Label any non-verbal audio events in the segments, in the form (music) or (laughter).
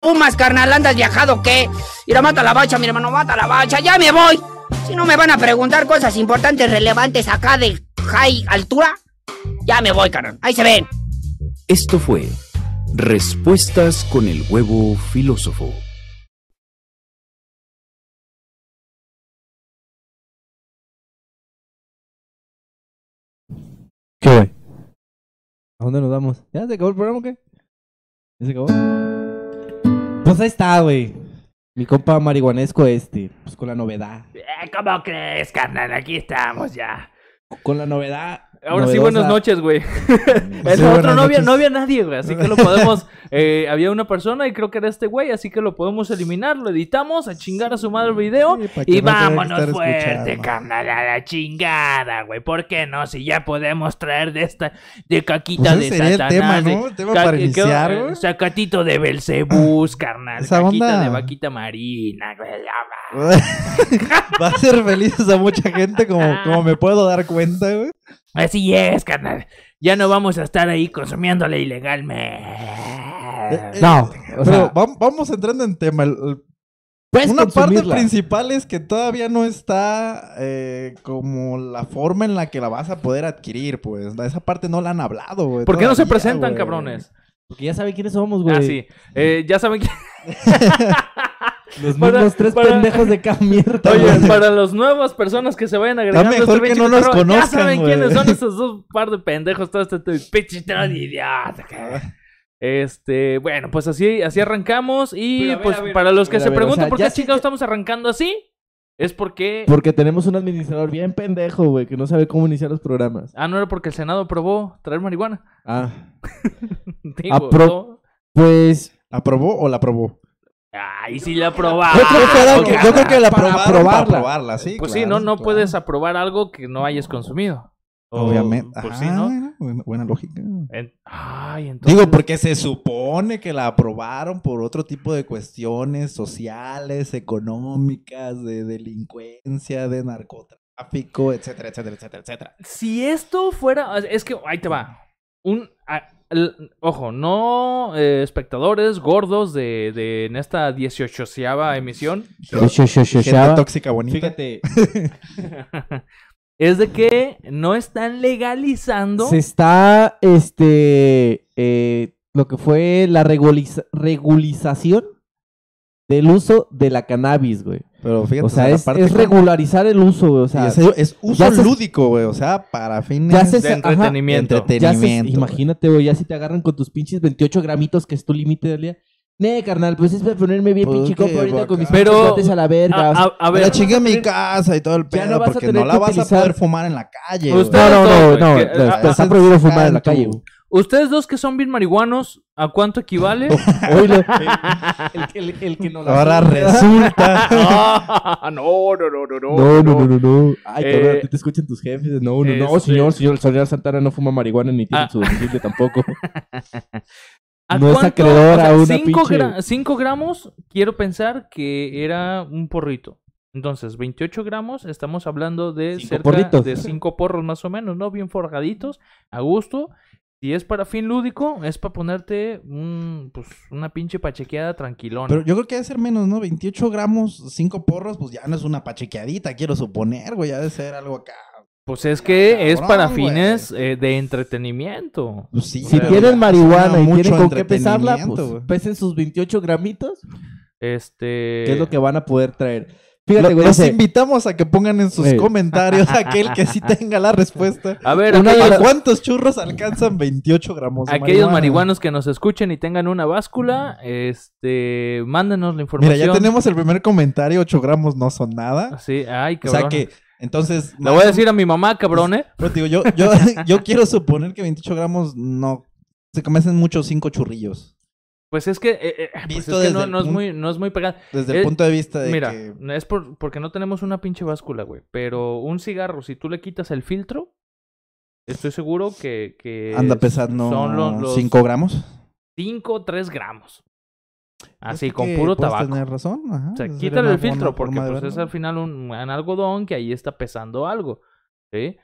Pumas, carnal, andas viajado, ¿qué? Mira, mata la bacha, mi hermano, mata la bacha, ya me voy. Si no me van a preguntar cosas importantes, relevantes acá de high altura, ya me voy, carnal. Ahí se ven. Esto fue Respuestas con el huevo filósofo. ¿Qué, güey? ¿A dónde nos vamos? ¿Ya se acabó el programa o qué? ¿Ya se acabó? Pues ahí está, güey. Mi compa marihuanesco este, pues con la novedad. Eh, ¿Cómo crees, carnal? Aquí estamos ya. Con la novedad. Ahora sí, buenas noches, güey. (laughs) El Sí, otro no había, no había nadie, güey. Así que lo podemos. (laughs) eh, había una persona y creo que era este güey. Así que lo podemos eliminar. Lo editamos a chingar a su madre el video. Sí, y no vámonos fuerte, carnal. A la chingada, güey. ¿Por qué no? Si ya podemos traer de esta. De caquita Pues de sería el Satanás. tema, de ¿no? El tema para que- iniciar, eh, güey. Sacatito de Belcebús, carnal. Esa caquita onda- de vaquita marina, güey. (laughs) Va a ser felices a mucha gente, como, como me puedo dar cuenta, güey. Así es, carnal. Ya no vamos a estar ahí consumiéndole ilegalmente. Eh, No, o Pero sea, vam- vamos entrando en tema. El- el- una parte principal es que todavía no está eh, como la forma en la que la vas a poder adquirir, pues. Esa parte no la han hablado, güey. ¿Por qué no se presentan, cabrones? Porque ya saben quiénes somos, güey. Ah, sí. Eh, ya saben que... (laughs) (laughs) Los Para- mismos tres para- pendejos de cada mierda. Oye, güey. para las nuevas personas que se vayan agregando... mejor este que no nos cotorreo, Ya conozcan, saben güey. quiénes son esos dos par de pendejos. Todo este pinche idiota. (laughs) Este, bueno, pues así, así arrancamos. Y Pero a ver, pues a ver, para los que a ver, se a ver, o preguntan sea, por qué chingados te- estamos arrancando así, es porque... Porque tenemos un administrador bien pendejo, güey, que no sabe cómo iniciar los programas. Ah, no era porque el Senado aprobó traer marihuana. Ah. (laughs) Digo, Apro- ¿no? Pues ¿Aprobó o la aprobó? Ay, sí la aprobaron. Yo creo que, era- ok. yo creo que la Para aprobaron aprobarla. para aprobarla, sí. Pues claro, sí, no, no claro. puedes aprobar algo que no hayas consumido. O- Obviamente. Pues Ajá, sí, ¿no? bueno, buena, buena lógica. En- Ay, entonces. Digo, porque se supone que la aprobaron por otro tipo de cuestiones sociales, económicas, de delincuencia, de narcotráfico, etcétera, etcétera, etcétera, etcétera. Si esto fuera. Es que ahí te va. Un. a- el- ojo, no eh, espectadores gordos de, de en esta 18 emisión. Gente tóxica bonita. Fíjate, (laughs) es de que no están legalizando. se está, este, eh, lo que fue la reguliza- regularización del uso de la cannabis, güey. Pero fíjate, O sea, es, parte es con- regularizar el uso, güey. O sea, es, es uso lúdico, güey. O sea, para fines ya se- de ajá, entretenimiento. ya se- entretenimiento. imagínate, güey, ya si te agarran con tus pinches 28 gramitos, que es tu límite del día. Ne, carnal, pues es para ponerme bien Pues, pinche ¿qué, copa ahorita vaca? con mis Pero- a la verga. A, a- a ver, en mi casa y todo el pedo, no porque no la vas utilizar- a poder fumar en la calle, güey. no, no, no, güey, no, no, ah, está, ah, prohibido ah, fumar en la calle, güey. Ustedes dos que son bien marihuanos, ¿a cuánto equivale? (laughs) El, el- el que no la Ahora resulta. (laughs) Ah, no, no, no, no, no. No, no, no, no, no. Ay, Eh, cabrón, te escuchan tus jefes. No, no, no, este- señor, señor, el señor Santana no fuma marihuana ni tiene Ah. su domicilio tampoco. (laughs) ¿A No es cuánto? acreedor a una cinco, pinche- gra- cinco gramos, quiero pensar que era un porrito. Entonces, 28 gramos, estamos hablando de Cinco cerca porritos. de cinco porros más o menos, ¿no? Bien forjaditos, a gusto. Si es para fin lúdico, es para ponerte un, pues, una pinche pachequeada tranquilona. Pero yo creo que debe ser menos, ¿no? 28 gramos, 5 porros, pues ya no es una pachequeadita, quiero suponer, güey. Ya debe ser algo acá. Pues es que es para fines eh, de entretenimiento. Pues sí, Si tienen marihuana y tienen con qué pesarla, pues pesen sus 28 gramitos, Este. que es lo que van a poder traer. Lo- Fíjate, güey, los dice, invitamos a que pongan en sus comentarios (laughs) aquel que sí tenga la respuesta. A ver, Una aquellos, ¿A las- cuántos churros alcanzan 28 gramos de aquellos marihuana? marihuanos que nos escuchen y tengan una báscula, este, mándenos la información. Mira, ya tenemos el primer comentario, 8 gramos no son nada. Sí, ay, O cabrón. sea que, entonces... Le voy a decir a mi mamá, cabrón, ¿eh? Pero te digo, yo, yo, (laughs) yo quiero suponer que 28 gramos no... Se comen muchos 5 churrillos. Pues es que, eh, eh, pues es que no, es muy, no es muy pegada. Desde el Eh, punto de vista de Mira, que... es por, porque no tenemos una pinche báscula, güey. Pero un cigarro, si tú le quitas el filtro, estoy seguro que... que Anda es- pesando Son los, los 5 gramos. 5 o 3 gramos. Así, con puro tabaco. tener razón. Ajá, O sea, quítale el filtro porque pues es al final un, un algodón que ahí está pesando algo. ¿Sí?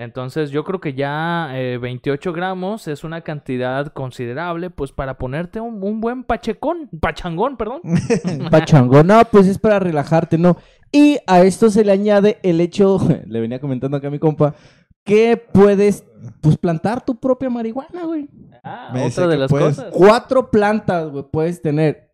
Entonces yo creo que ya eh, 28 gramos es una cantidad considerable pues para ponerte un, un buen pachecón, pachangón, perdón. (laughs) Pachangón, no, pues es para relajarte, ¿no? Y a esto se le añade el hecho, (laughs) le venía comentando acá a mi compa, que puedes, pues, plantar tu propia marihuana, güey. Ah, Me otra de las puedes- cosas. Cuatro plantas, güey, puedes tener.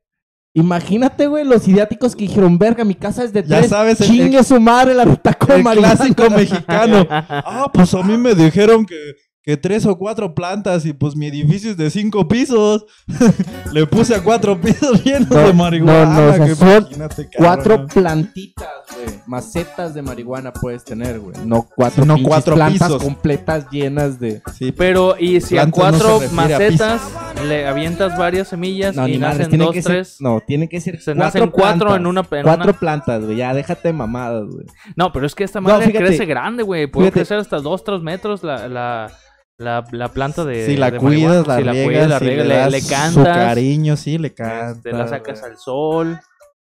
Imagínate, güey, los idiáticos que dijeron, verga, mi casa es de Ya tres. sabes, el- Chingue el- su madre, la neta con El clásico mexicano. (laughs) Ah, pues a mí me dijeron que, que tres o cuatro plantas y pues mi edificio es de cinco pisos. (laughs) Le puse a cuatro pisos llenos No, de marihuana. no, no, o sea, que son Cuatro plantitas, güey. Macetas de marihuana puedes tener, güey. No cuatro, No cuatro plantas pisos. completas llenas de... Sí, Pero, y si a no cuatro a macetas le avientas varias semillas No, y nacen dos, que ser... tres. No, tienen que ser Se cuatro nacen cuatro plantas. en una- en Cuatro una- plantas, güey. Ya, déjate mamadas, güey. No, pero es que esta No, madre fíjate. crece grande, güey. Puede Fíjate. crecer hasta dos, tres metros la, la, la, la planta de. si la de cuidas, la si riegas, la cuidas, la si riegas, le le, le su cariño, sí, le este, cantas. la sacas güey. al sol.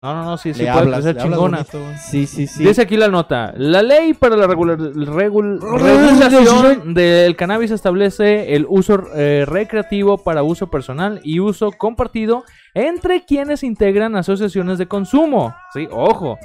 No, no, no, sí, sí Le puede hablas, le hablas chingona. bonito. Sí, sí, sí. Dice aquí la nota. La ley para la regular- regul- regulación del cannabis establece el uso eh, recreativo para uso personal y uso compartido entre quienes integran asociaciones de consumo. Sí, ojo.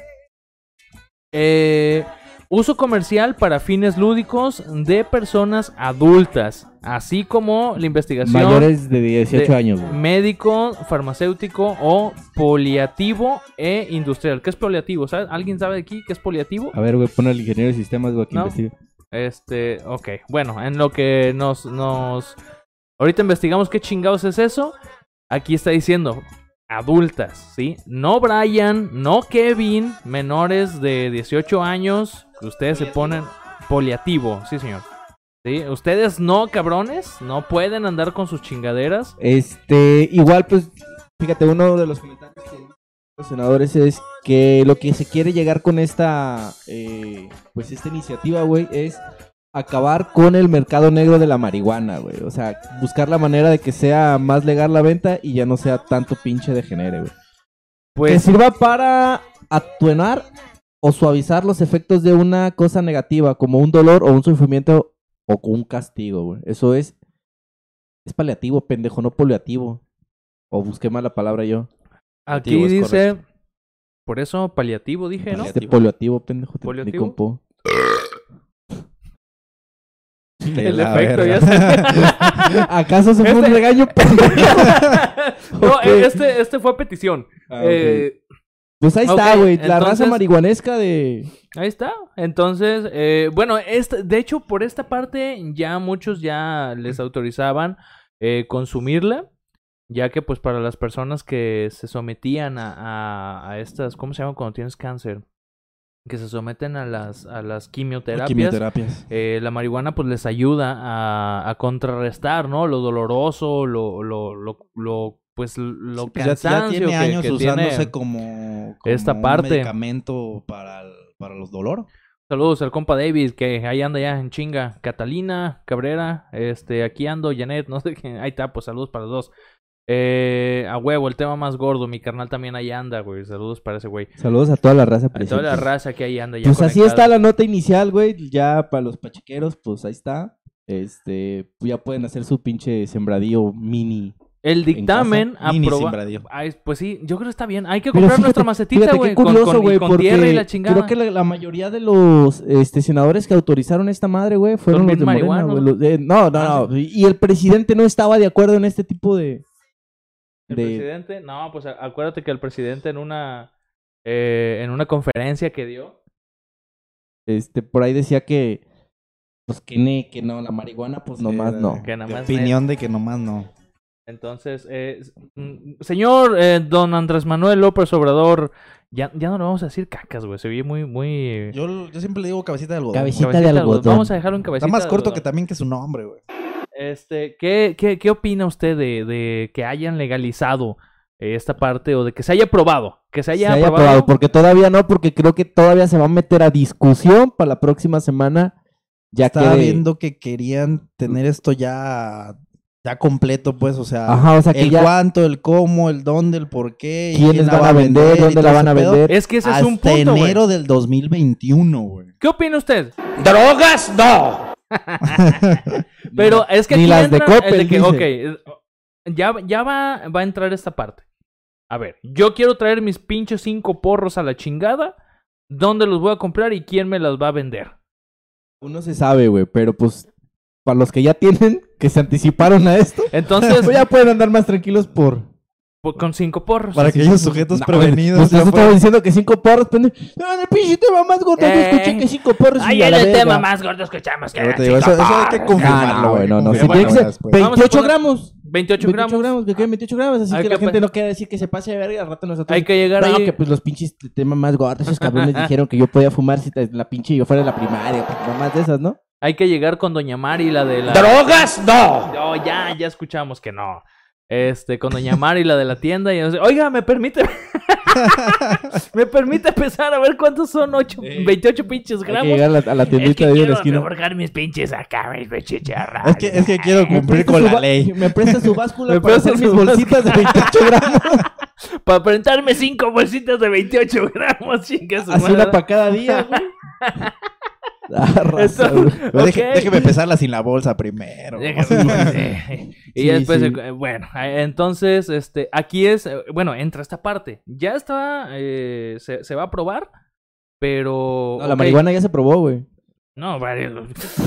Eh, uso comercial para fines lúdicos de personas adultas, así como la investigación Mayores de 18 de años, güey. médico, farmacéutico o poliativo e industrial. ¿Qué es poliativo? ¿Alguien sabe de aquí qué es poliativo? A ver, güey, pon al ingeniero de sistemas, güey, que No. investigue. Este, ok. Bueno, en lo que nos, nos... Ahorita investigamos qué chingados es eso. Aquí está diciendo adultas, ¿sí? No Brian, no Kevin, menores de 18 años, ustedes se ponen poliativo, sí señor. ¿Sí? Ustedes no, cabrones, no pueden andar con sus chingaderas. Este, igual, pues, fíjate, uno de los comentarios que los senadores es que lo que se quiere llegar con esta, eh, pues, esta iniciativa, güey, es acabar con el mercado negro de la marihuana, güey. O sea, buscar la manera de que sea más legal la venta y ya no sea tanto pinche de genere, güey. Que Pues sirva para atenuar o suavizar los efectos de una cosa negativa, como un dolor o un sufrimiento o con un castigo, güey. Eso es. Es paliativo, pendejo, no paliativo. O busqué mal la palabra yo. aquí Paliativo es dice... Por eso paliativo dije, ¿no? Este poliativo, pendejo. te ¿Poliativo? entendí con po. De El la efecto, verga. ya sé. (laughs) ¿Acaso se fue Este- un regaño, pendejo? (laughs) no, este, este fue a petición. Ah, ok. Eh, Pues ahí está, güey. La raza marihuanesca de. ahí está. Entonces, eh, bueno, este, de hecho, por esta parte ya muchos ya les autorizaban eh, consumirla. Ya que pues para las personas que se sometían a, a, a estas, ¿cómo se llama cuando tienes cáncer? Que se someten a las, a las quimioterapias. Quimioterapias. eh, la marihuana pues les ayuda a, a contrarrestar, ¿no? Lo doloroso, lo, lo, lo, lo pues lo Sí, pues ya, tiene que- años que usándose tiene. como, como esta un parte. medicamento para, el- para los dolores. Saludos al compa David, que ahí anda ya en chinga. Catalina, Cabrera, este, aquí ando, Janet, no sé qué. Ahí está, pues saludos para los dos. Eh, a huevo, el tema más gordo, mi carnal también ahí anda, güey. Saludos para ese güey. Saludos a toda la raza A toda presente. la raza que ahí anda ya. Pues así está la nota inicial, güey. Ya para los pachequeros, pues ahí está. Este, pues ya pueden hacer su pinche sembradío mini. El dictamen casa, mini aproba- sembradío. Ay, Pues sí, yo creo que está bien. Hay que comprar fíjate- nuestra macetita, güey. curioso, con, güey, con porque tierra y la chingada. creo que la, la mayoría de los este, senadores que autorizaron esta madre, güey, fueron los de Morena, marihuanos. güey. Los de- no, no, Ah, no. Y el presidente no estaba de acuerdo en este tipo de... El de- presidente, no, pues acuérdate que el presidente en una eh, en una conferencia que dio, Este, por ahí decía que... Pues que, ne, que no, la marihuana, pues nomás Sí, no. que opinión de que nomás no. Entonces, eh, mm, señor eh, don Andrés Manuel López Obrador, ya, ya no le vamos a decir cacas, güey, se oye muy, muy... Yo, yo siempre le digo cabecita de algodón. Cabecita de algodón. Vamos a dejarlo en cabecita Está más de corto algodón. que también que su nombre, güey. Este, ¿qué, qué, qué opina usted de, de que hayan legalizado eh, esta parte o de que se haya aprobado? Que se haya, se haya aprobado. aprobado, porque todavía no, porque creo que todavía se va a meter a discusión para la próxima semana. Ya Estaba que viendo que querían tener esto ya, ya completo, pues, o sea, Ajá, o sea que el ya cuánto, el cómo, el dónde, el por qué. quiénes van a vender, dónde la van a pedo, vender. Es que ese es un punto, enero del 2021, güey. ¿Qué opina usted? ¡Drogas, no! (laughs) Pero es que Ni aquí las de el Coppel, que, dice. ok, ya, ya va, va a entrar esta parte. A ver, yo quiero traer mis pinches cinco porros a la chingada. ¿Dónde los voy a comprar y quién me los va a vender? Uno se sabe, güey, pero pues para los que ya tienen, que se anticiparon a esto, Entonces, pues ya pueden andar más tranquilos por... po- con cinco porros. Para aquellos sujetos No, prevenidos. Pues nosotros estamos diciendo que cinco porros, pendejo. No, en el pinche tema más gordo, yo Eh. escuché que cinco porros y Ay, a es la el verga. tema más gordo que echamos. Que te digo, eso, cinco eso hay que porros. confirmarlo, Ah, no, güey. güey, no, no, si después. A 28 poner- gramos. 28 28 gramos. gramos, que queden 28 gramos, así Hay que, que la gente no quiere decir que se pase de verga, al rato nosotros... Hay que llegar no, ahí. que pues los pinches temas más gordos, esos cabrones (laughs) dijeron que yo podía fumar si la pinche yo fuera de la primaria, mamás de esas, ¿no? Hay que llegar con Doña Mari, la de la. ¿Drogas? No. No, ya, ya escuchamos que no. Este, con Doña Mari, la de la tienda, y yo sé, oiga, ¿me permite? (laughs) ¿Me permite pesar a ver cuántos son? Ocho, 28 pinches Hay que gramos. llegar a la, a la Es tiendita que de la quiero esquina. reborgar mis pinches acá, mis chicharras. Es que, es que quiero ¿Me cumplir con la ley. ¿Me presta su báscula (laughs) ¿Me para hacer mis bolsitas de 28 gramos? (laughs) Para prentarme cinco bolsitas de 28 gramos, Así madre. una para cada día, güey. Ah, (laughs) raza, Eso- güey. Pero deje- Ok. déjeme pesarla sin la bolsa primero. Déjame- (laughs) y Sí, después, sí. eh, bueno, eh, entonces, este, aquí es, eh, bueno, entra esta parte. Ya está, eh, se, se va a probar, pero... No, la marihuana ya se probó, güey. No, vale.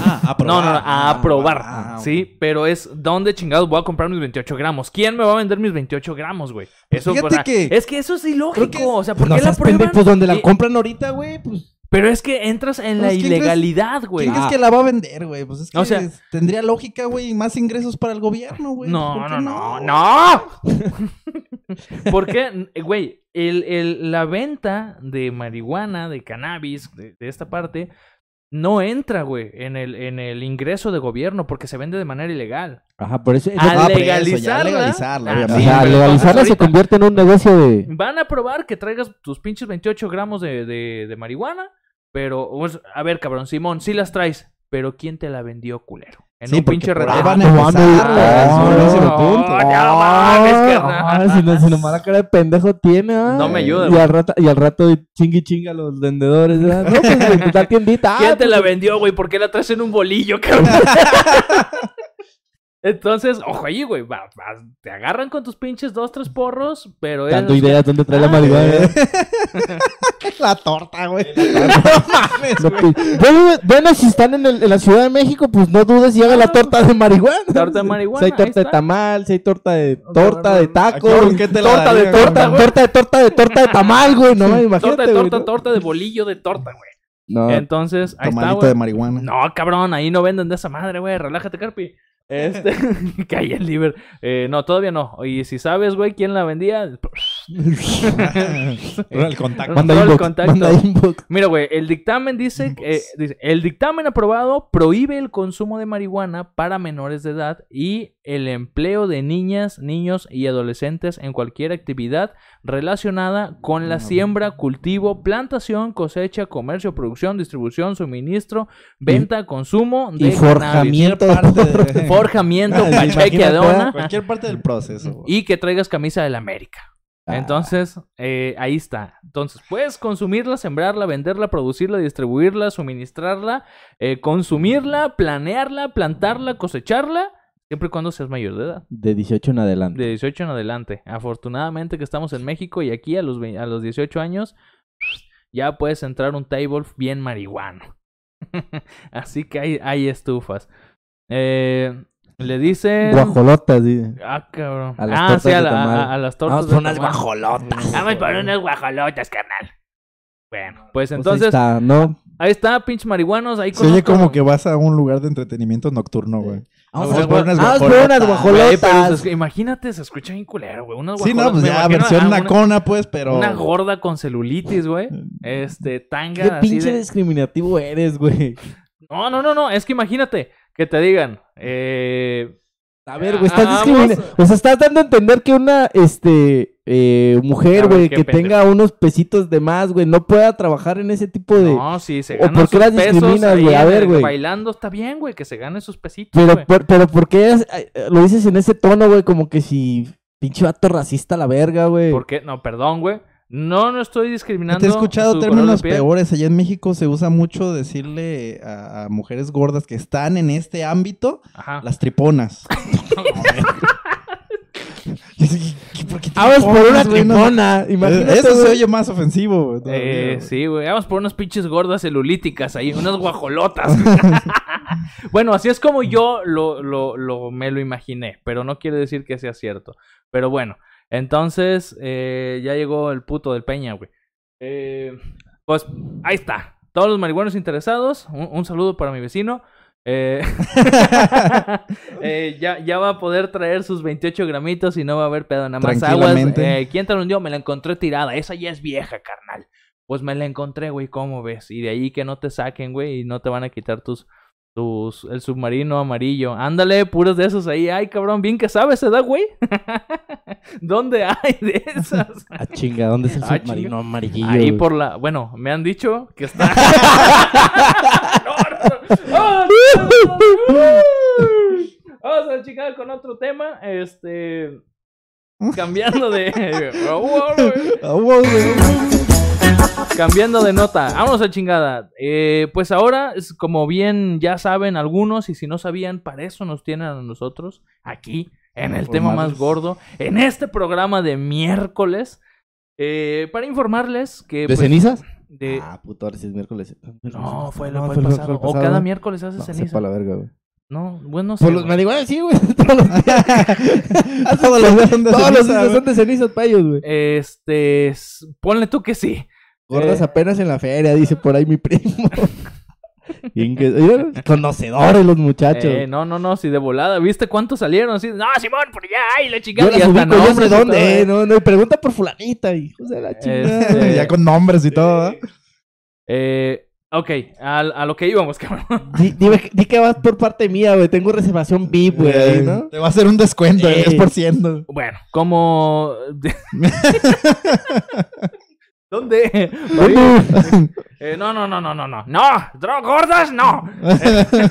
Ah, a No, (laughs) no, no, probar. a Ah, probar. ah, sí, pero es ¿dónde chingados voy a comprar mis 28 gramos? ¿Quién me va a vender mis 28 gramos, güey? Eso, fíjate o sea, que- es que eso es ilógico. que- O sea, ¿por Pues qué no la seas pendejo, prueban? pues donde la compran ahorita, güey, pues... Pero es que entras en la Pues, ¿quién crees- ilegalidad, güey. ¿Quién Ah. es que la va a vender, güey? Pues es que O sea- es- tendría lógica, güey, y más ingresos para el gobierno, güey. No, ¿Por qué no, no, no. Porque, güey, el, el- la venta de marihuana, de cannabis, de, de esta parte, no entra, güey, en el, en el ingreso de gobierno porque se vende de manera ilegal. Ajá, por eso... Al Ah, pero eso, ya legalizarla. legalizarla, Ah, o sea, legalizarla se convierte en un negocio de... Van a probar que traigas tus pinches 28 gramos de, de, de marihuana, pero, pues, a ver, cabrón, Simón, sí las traes, pero ¿quién te la vendió, culero? En Sí, un pinche retail. van a empezar, no, no, no, punto. no, no mames, Ah, carnal. ah, si, no, si nomás la cara de pendejo tiene, ah. No me ayuda, Y al rato, y al rato chingui chinga a los vendedores, ¿verdad? No, pues pues, la tiendita. (laughs) ¿Quién ah, te pues, la vendió, güey? ¿Por qué la traes en un bolillo, cabrón? (laughs) Entonces, ojo ahí, güey. va- va- te agarran con tus pinches dos, tres porros, pero es... Dando ideas dónde trae la Ah, marihuana. ¿eh? (laughs) La torta, güey. (laughs) No, pues, bueno, bueno, si están en, el- en la Ciudad de México, pues no dudes y haga la torta de marihuana. Torta de marihuana, Si hay torta de tamal, si hay torta de torta de taco, Aquí, ¿por qué te la torta de torta, güey? torta de torta de torta de tamal, güey, no, (laughs) imagínate, Torta de güey, torta, ¿no? torta de bolillo de torta, güey. No, Entonces, ahí está, güey. de marihuana. No, cabrón, ahí no venden de esa madre, güey. Relájate, Carpi. Este, (laughs) que ahí el liver. Eh, no, todavía no. Y si sabes, güey, quién la vendía. (laughs) El contacto. manda todo el inbox, contacto. manda inbox. Mira, güey, el dictamen dice, que, eh, dice, el dictamen aprobado prohíbe el consumo de marihuana para menores de edad y el empleo de niñas, niños y adolescentes en cualquier actividad relacionada con la siembra, cultivo, plantación, cosecha, comercio, producción, distribución, suministro, venta, consumo de Y forjamiento. De- (laughs) forjamiento, (laughs) Ah, pacheque, imagínate, adona, Cualquier parte del proceso. y que traigas camisa del América. Ah. Entonces, eh, ahí está. Entonces, puedes consumirla, sembrarla, venderla, producirla, distribuirla, suministrarla, eh, consumirla, planearla, plantarla, cosecharla, siempre y cuando seas mayor de edad. De 18 en adelante. De 18 en adelante. Afortunadamente que estamos en México y aquí a los, a los 18 años ya puedes entrar a un table bien marihuano. (laughs) Así que hay, hay estufas. Eh, le dicen... Guajolotas, dice. Ah, cabrón. A las ah, tortas sí, a, de la- tamal. a- a las tortas Vamos por unas tamal. guajolotas. Vamos por unas guajolotas, carnal. Bueno, pues Pues ahí entonces, está, ¿no? ahí está, pinche marihuanos. Ahí Se oye como que vas a un lugar de entretenimiento nocturno, güey. Vamos Vamos a por unas vamos por unas guajolotas. Pero imagínate, se escucha bien culero, güey. Unas Sí, no, pues ya, versión nacona, pues, pero... Una gorda con celulitis, güey. Este, tanga Qué así pinche de... discriminativo eres, güey. No, no, no, no. Es que imagínate que te digan, eh... A ver, güey, estás Vamos. discriminando. O sea, estás dando a entender que una, este, eh, mujer, güey, que pendejo. tenga unos pesitos de más, güey, no pueda trabajar en ese tipo de... No, sí, se ¿O ganan por qué las discriminas, güey? A ver, güey. Bailando está bien, güey, que se gane sus pesitos, Pero, por, pero ¿por qué es- eh, lo dices en ese tono, güey? Como que si pinche vato racista la verga, güey. ¿Por qué? No, perdón, güey. No, no estoy discriminando. Te he escuchado términos peores. Allá en México se usa mucho decirle a, a mujeres gordas que están en este ámbito Ajá. las triponas. (laughs) Y así, ¿qué- por qué Vamos por una tripona. Imagínate, Eso se oye más ofensivo. güey, Eh, sí, güey. Vamos por unas pinches gordas celulíticas ahí, unas guajolotas. (laughs) bueno, así es como yo lo, lo, lo- me lo imaginé, pero no quiere decir que sea cierto. Pero bueno, entonces eh, ya llegó el puto del Peña, güey. Eh, pues ahí está. Todos los marihuanos interesados, un, un saludo para mi vecino. Eh, (laughs) eh, ya, ya va a poder traer sus 28 gramitos y no va a haber pedo. Nada más aguas. Eh, ¿Quién te lo hundió? Me la encontré tirada. Esa ya es vieja, carnal. Pues me la encontré, güey. ¿Cómo ves? Y de ahí que no te saquen, güey, y no te van a quitar tus. Tus el submarino amarillo. Ándale, puros de esos ahí. Ay, cabrón, bien que sabes, ¿se da, güey? (laughs) ¿Dónde hay de esas? (laughs) Ah, chinga, ¿dónde es el Ah, submarino chinga. amarillo? Ahí güey? por la. Bueno, me han dicho que está. (laughs) Vamos a chicar con otro tema. Este. Cambiando de. Güey. Cambiando de nota. Vámonos a chingada. Eh, pues ahora, es como bien ya saben algunos, y si no sabían, para eso nos tienen a nosotros aquí, en el tema más gordo, en este programa de miércoles. eh, para informarles que. ¿De pues, cenizas? de- Ah, puto, ahora sí es miércoles. No, fue el No, fue fue el pasado. el O cada pasado. miércoles hace No, ceniza. sepa la verga, güey. No, bueno, no sé. Por los güey. marihuanas, sí, güey. (laughs) Todos los días. (laughs) Todos los días son de Todos los días son de cenizas ellos, güey. Este. s- Ponle tú que sí. Gordas Eh. apenas en la feria, dice por ahí mi primo. (laughs) Bien que- mira, Conocedores los muchachos. Eh, no, no, no, si de volada. ¿Viste cuántos salieron? Así, no, Simón, por allá, ay, la yo chingada. las y hasta ubico, yo sé nombres y todo, dónde, eh, eh. no, no, y pregunta por fulanita, hijos de la chingada. Este- Ya con nombres y todo, ¿verdad? Eh, ok, a, a lo que íbamos, (laughs) cabrón. Di, dime- di que vas por parte mía, güey. Tengo reservación VIP, güey, Eh, ¿no? Te va a hacer un descuento de Eh. 10%. Bueno, como. (laughs) ¿Dónde? Eh, no, no, no, no, no, no. No, gordas, no. (laughs)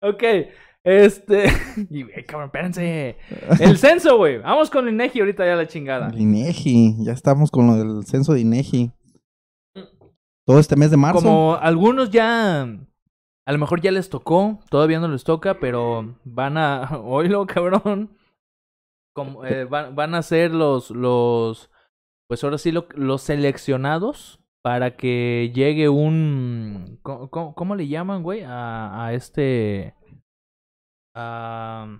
ok, este. Y, eh, cabrón, espérense. El censo, güey. Vamos con Inegi ahorita ya la chingada. El INEGI, ya estamos con lo del censo de INEGI. Todo este mes de marzo. Como algunos ya. A lo mejor ya les tocó, todavía no les toca, pero van a. (laughs) Oílo, cabrón. Como, eh, van, van a ser los. los pues ahora sí, lo- los seleccionados para que llegue un. ¿Cómo, cómo- cómo le llaman, güey? A, a este. A,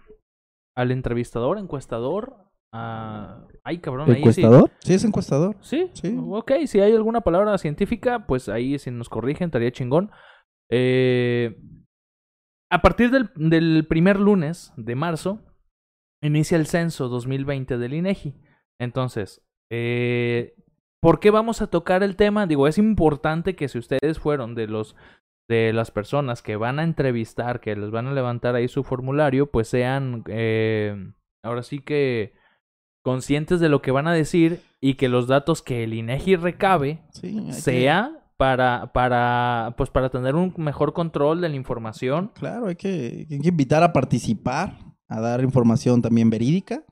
al entrevistador, encuestador. A, ay, cabrón, ahí sí. ¿Encuestador? Sí, es encuestador. Sí, Sí. ok, si hay alguna palabra científica, pues ahí si nos corrigen, estaría chingón. Eh, a partir del, del primer lunes de marzo, inicia el censo 2020 del INEGI. Entonces, eh, ¿por qué vamos a tocar el tema? Digo, es importante que si ustedes fueron de los de las personas que van a entrevistar, que les van a levantar ahí su formulario, pues sean eh, ahora sí que conscientes de lo que van a decir y que los datos que el INEGI recabe Sí, hay que- sea para para pues para tener un mejor control de la información. Claro, hay que, hay que invitar a participar, a dar información también verídica.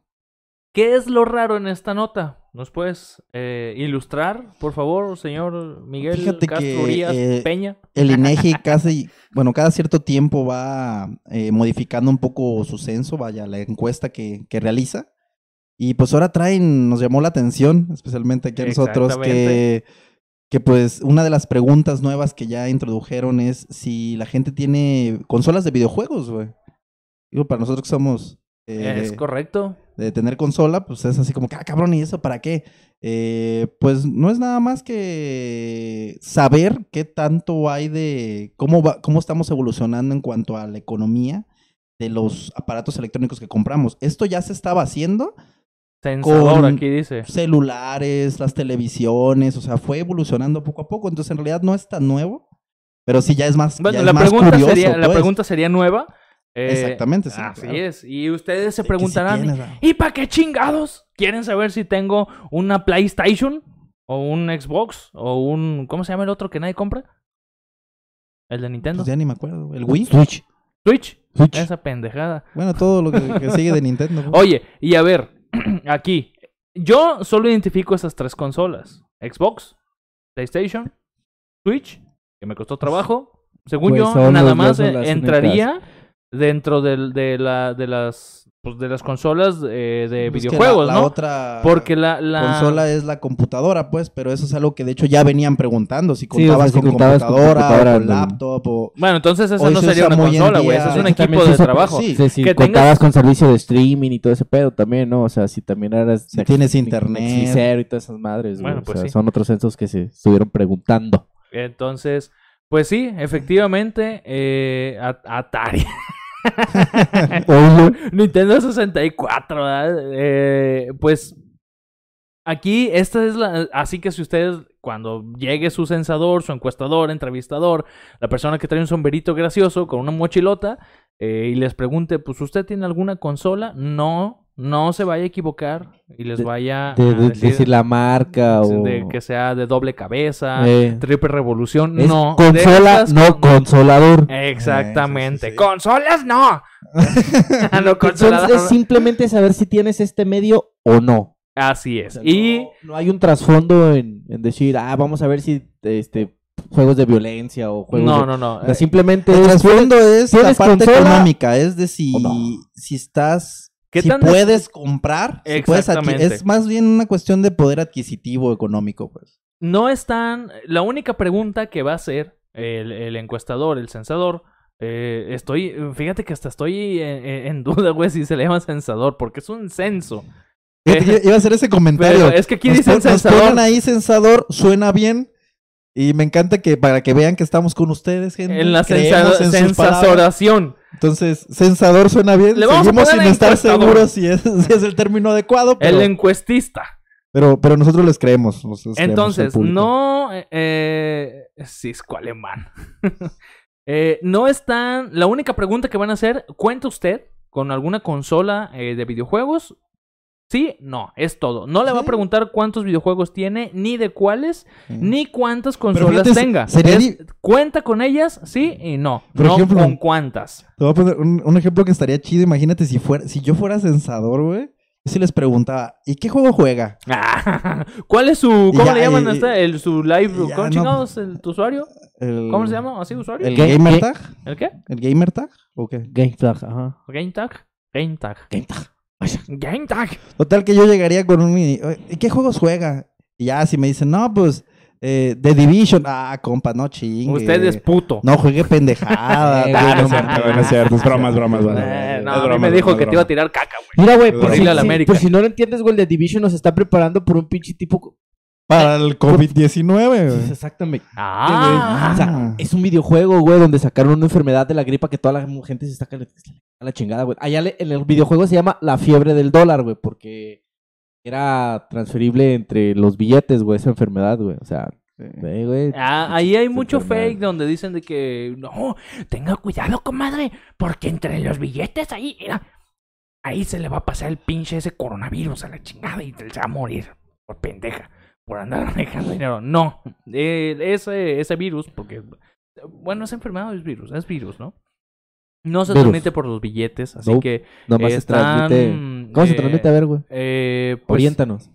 ¿Qué es lo raro en esta nota? ¿Nos puedes eh, ilustrar, por favor, señor Miguel Fíjate Castro que, Urias eh, Peña? El INEGI (laughs) casi, bueno, cada cierto tiempo va eh, modificando un poco su censo, vaya, la encuesta que, que realiza. Y pues ahora traen, nos llamó la atención, especialmente aquí a nosotros, que, que pues una de las preguntas nuevas que ya introdujeron es si la gente tiene consolas de videojuegos, güey. Digo, para nosotros que somos eh, es correcto. de tener consola, pues es así como ah, cabrón, ¿y eso para qué? Eh, pues no es nada más que saber qué tanto hay de cómo va, cómo estamos evolucionando en cuanto a la economía de los aparatos electrónicos que compramos. Esto ya se estaba haciendo, Censador, con- aquí dice. celulares, las televisiones, o sea, fue evolucionando poco a poco, entonces en realidad no es tan nuevo, pero sí ya es más, Bueno, ya es la más pregunta curioso, sería la pues. pregunta sería nueva. Eh, Exactamente, sí, Así claro. es. Y ustedes se preguntarán, tienes. ¿y para qué chingados? ¿Quieren saber si tengo una PlayStation? ¿O un Xbox? ¿O un... ¿Cómo se llama el otro que nadie compra? El de Nintendo. Pues ya ni me acuerdo, el Wii. Switch. Switch. Switch. Esa pendejada. Bueno, todo lo que, que sigue de (laughs) Nintendo. pues. Oye, y a ver, (clears throat) aquí, Yo solo identifico esas tres consolas. Xbox, PlayStation, Switch, que me costó trabajo. Según Pues yo, nada más entraría dentro de, la, de las pues, de las consolas eh, de Pues videojuegos, la, la ¿no? otra Porque la, la... consola es la computadora, pues, pero eso es algo que de hecho ya venían preguntando, si Sí, o sea, contabas si con contabas con computadora, computadora, o con no. laptop o... Bueno, entonces esa no se sería una consola, güey. Ese es un equipo de trabajo. sí. Sí, sí, Que contabas tengas- con servicio de streaming y todo ese pedo también, ¿no? O sea, si también eras... Si tienes internet. Nexicero y todas esas madres, güey. Bueno, O pues sea, sí. son otros censos que se estuvieron preguntando. Entonces, pues sí, efectivamente, eh, Atari. (laughs) (laughs) Nintendo 64, ¿verdad? Eh, pues aquí esta es la... Así que si ustedes, cuando llegue su censador, su encuestador, entrevistador, la persona que trae un sombrerito gracioso con una mochilota, eh, y les pregunte, pues usted tiene alguna consola, no, no se vaya a equivocar y les De- vaya De, a de- decir, decir la marca o... de que sea de doble cabeza, Eh, triple revolución, es no. consola, esas no con- consolador. Exactamente. Eh, sí, sí, sí. Consolas no. (laughs) no consolador. Entonces es simplemente saber si tienes este medio o no. Así O es. sea, y no, no hay un trasfondo en, en decir, ah, vamos a ver si este juegos de violencia o juegos no, de- no, no. O sea, simplemente El es trasfondo es la ¿tienes parte consola económica, es de si, no? si estás... ¿Qué si tan des- puedes comprar, puedes es más bien una cuestión de poder adquisitivo económico, pues. no están. La única pregunta que va a hacer el, el encuestador, el censador. eh, estoy. Fíjate que hasta estoy en, en duda, güey, si se le llama censador, porque es un censo. Iba a hacer ese comentario. Pero es que aquí Nos dicen nos censador. ponen ahí censador, suena bien. Y me encanta que para que vean que estamos con ustedes, gente. En la creemos Entonces, censador suena bien. Le vamos a Seguimos poner sin estar seguros si es, (laughs) si es el término adecuado, pero, El encuestista. pero, pero nosotros les creemos. Entonces, no. Eh, cisco alemán. (laughs) Eh, no están. La única pregunta que van a hacer: ¿cuenta usted con alguna consola eh, de videojuegos? Sí, no, es todo. No le va a preguntar cuántos videojuegos tiene, ni de cuáles, Sí. ni cuántas consolas fíjate, tenga. sería Es, di- ¿Cuenta con ellas? Sí y no. Por no ejemplo- con cuántas. Te voy a poner un, un ejemplo que estaría chido. Imagínate si fuera, si yo fuera censador, güey. Yo sí les preguntaba, ¿y qué juego juega? (laughs) ¿Cuál es su. ¿Cómo ya, le llaman este? El, su live. ya, ¿Cómo no. chingados el, tu usuario? El- ¿Cómo se llama? ¿Así usuario? ¿El ¿Qué- gamer tag? ¿El qué? ¿El gamer tag? ¿O qué? Game Tag, ajá. Game Tag. Game Tag. Game Tag. (laughs) Game Tag. Total que yo llegaría con un mini. ¿Y qué juegos juega? Y ya si me dicen, no, pues, eh, The Division. Ah, compa, no chingue. Usted es puto. No juegue pendejada. (laughs) Güey, no no mames. Bueno, es cierto, es bromas, bromas, bromas. Eh, no, Es a mí me dijo broma, que te iba a tirar caca, güey. Mira, güey, Por por, ir si, a la si- por no lo entiendes, güey, The Division nos está preparando por un pinche tipo... Para el COVID-19, güey. Exactamente. Ah. O sea, es un videojuego, güey, donde sacaron una enfermedad de la gripa que toda la gente se está a la chingada, güey. Allá le- en el videojuego se llama la fiebre del dólar, güey, porque era transferible entre los billetes, güey, esa enfermedad, güey. O sea, ve, güey. Ah, ahí hay mucho enfermedad. fake donde dicen de que no, tenga cuidado, comadre, porque entre los billetes ahí, mira, ahí se le va a pasar el pinche ese coronavirus a la chingada y se va a morir por pendeja, por andar (laughs) manejando dinero. No, eh, ese, ese virus, porque, bueno, esa enfermedad es virus, es virus, ¿no? No se Virus. transmite por los billetes, así Nope. que Nomás se están, transmite... ¿Cómo se eh, transmite? A ver, güey. eh, pues, Oriéntanos.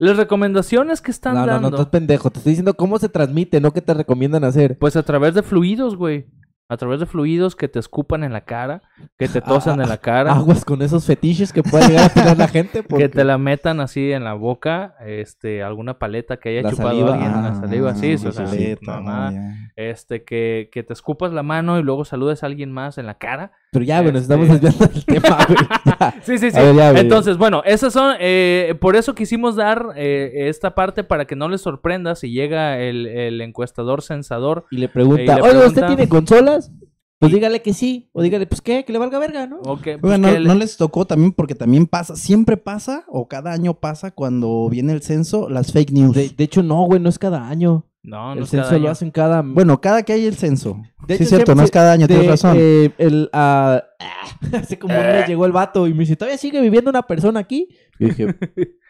las recomendaciones que están No, no, no, dando. estás pendejo. Te estoy diciendo cómo se transmite, no qué te recomiendan hacer. Pues a través de fluidos, güey. A través de fluidos que te escupan en la cara, que te tosan en la cara, Aguas con esos fetiches que puede llegar a tener la gente. Porque... (laughs) que te la metan así en la boca, este, alguna paleta que haya La chupado saliva, alguien, ah, la saliva, sí, sí, sí, sí, sí, mamá. no, ya. este, que, que te escupas la mano y luego saludes a alguien más en la cara. Pero ya, güey, nos Este- estamos desviando del (laughs) tema, güey. Sí, sí, sí. Ver, ya. Entonces, bueno, esas son, eh, por eso quisimos dar eh, esta parte para que no les sorprenda si llega el, el encuestador censador. Y le pregunta, Y le oiga, ¿usted pregunta- tiene consolas? Pues dígale que sí. O dígale, pues qué, que le valga verga, ¿no? o que, pues, Oigan, no, que le- no les tocó también porque también pasa, siempre pasa, o cada año pasa cuando viene el censo, las fake news. De, de hecho, no, güey, no es cada año. No, no el es cada censo lo año. hacen cada... Bueno, cada que hay el censo. De sí, hecho, es cierto, siempre- no es cada año, de, tienes razón. eh, el, ah, (laughs) hace como un mes llegó el vato y me dice, ¿todavía sigue viviendo una persona aquí? Y dije, (laughs)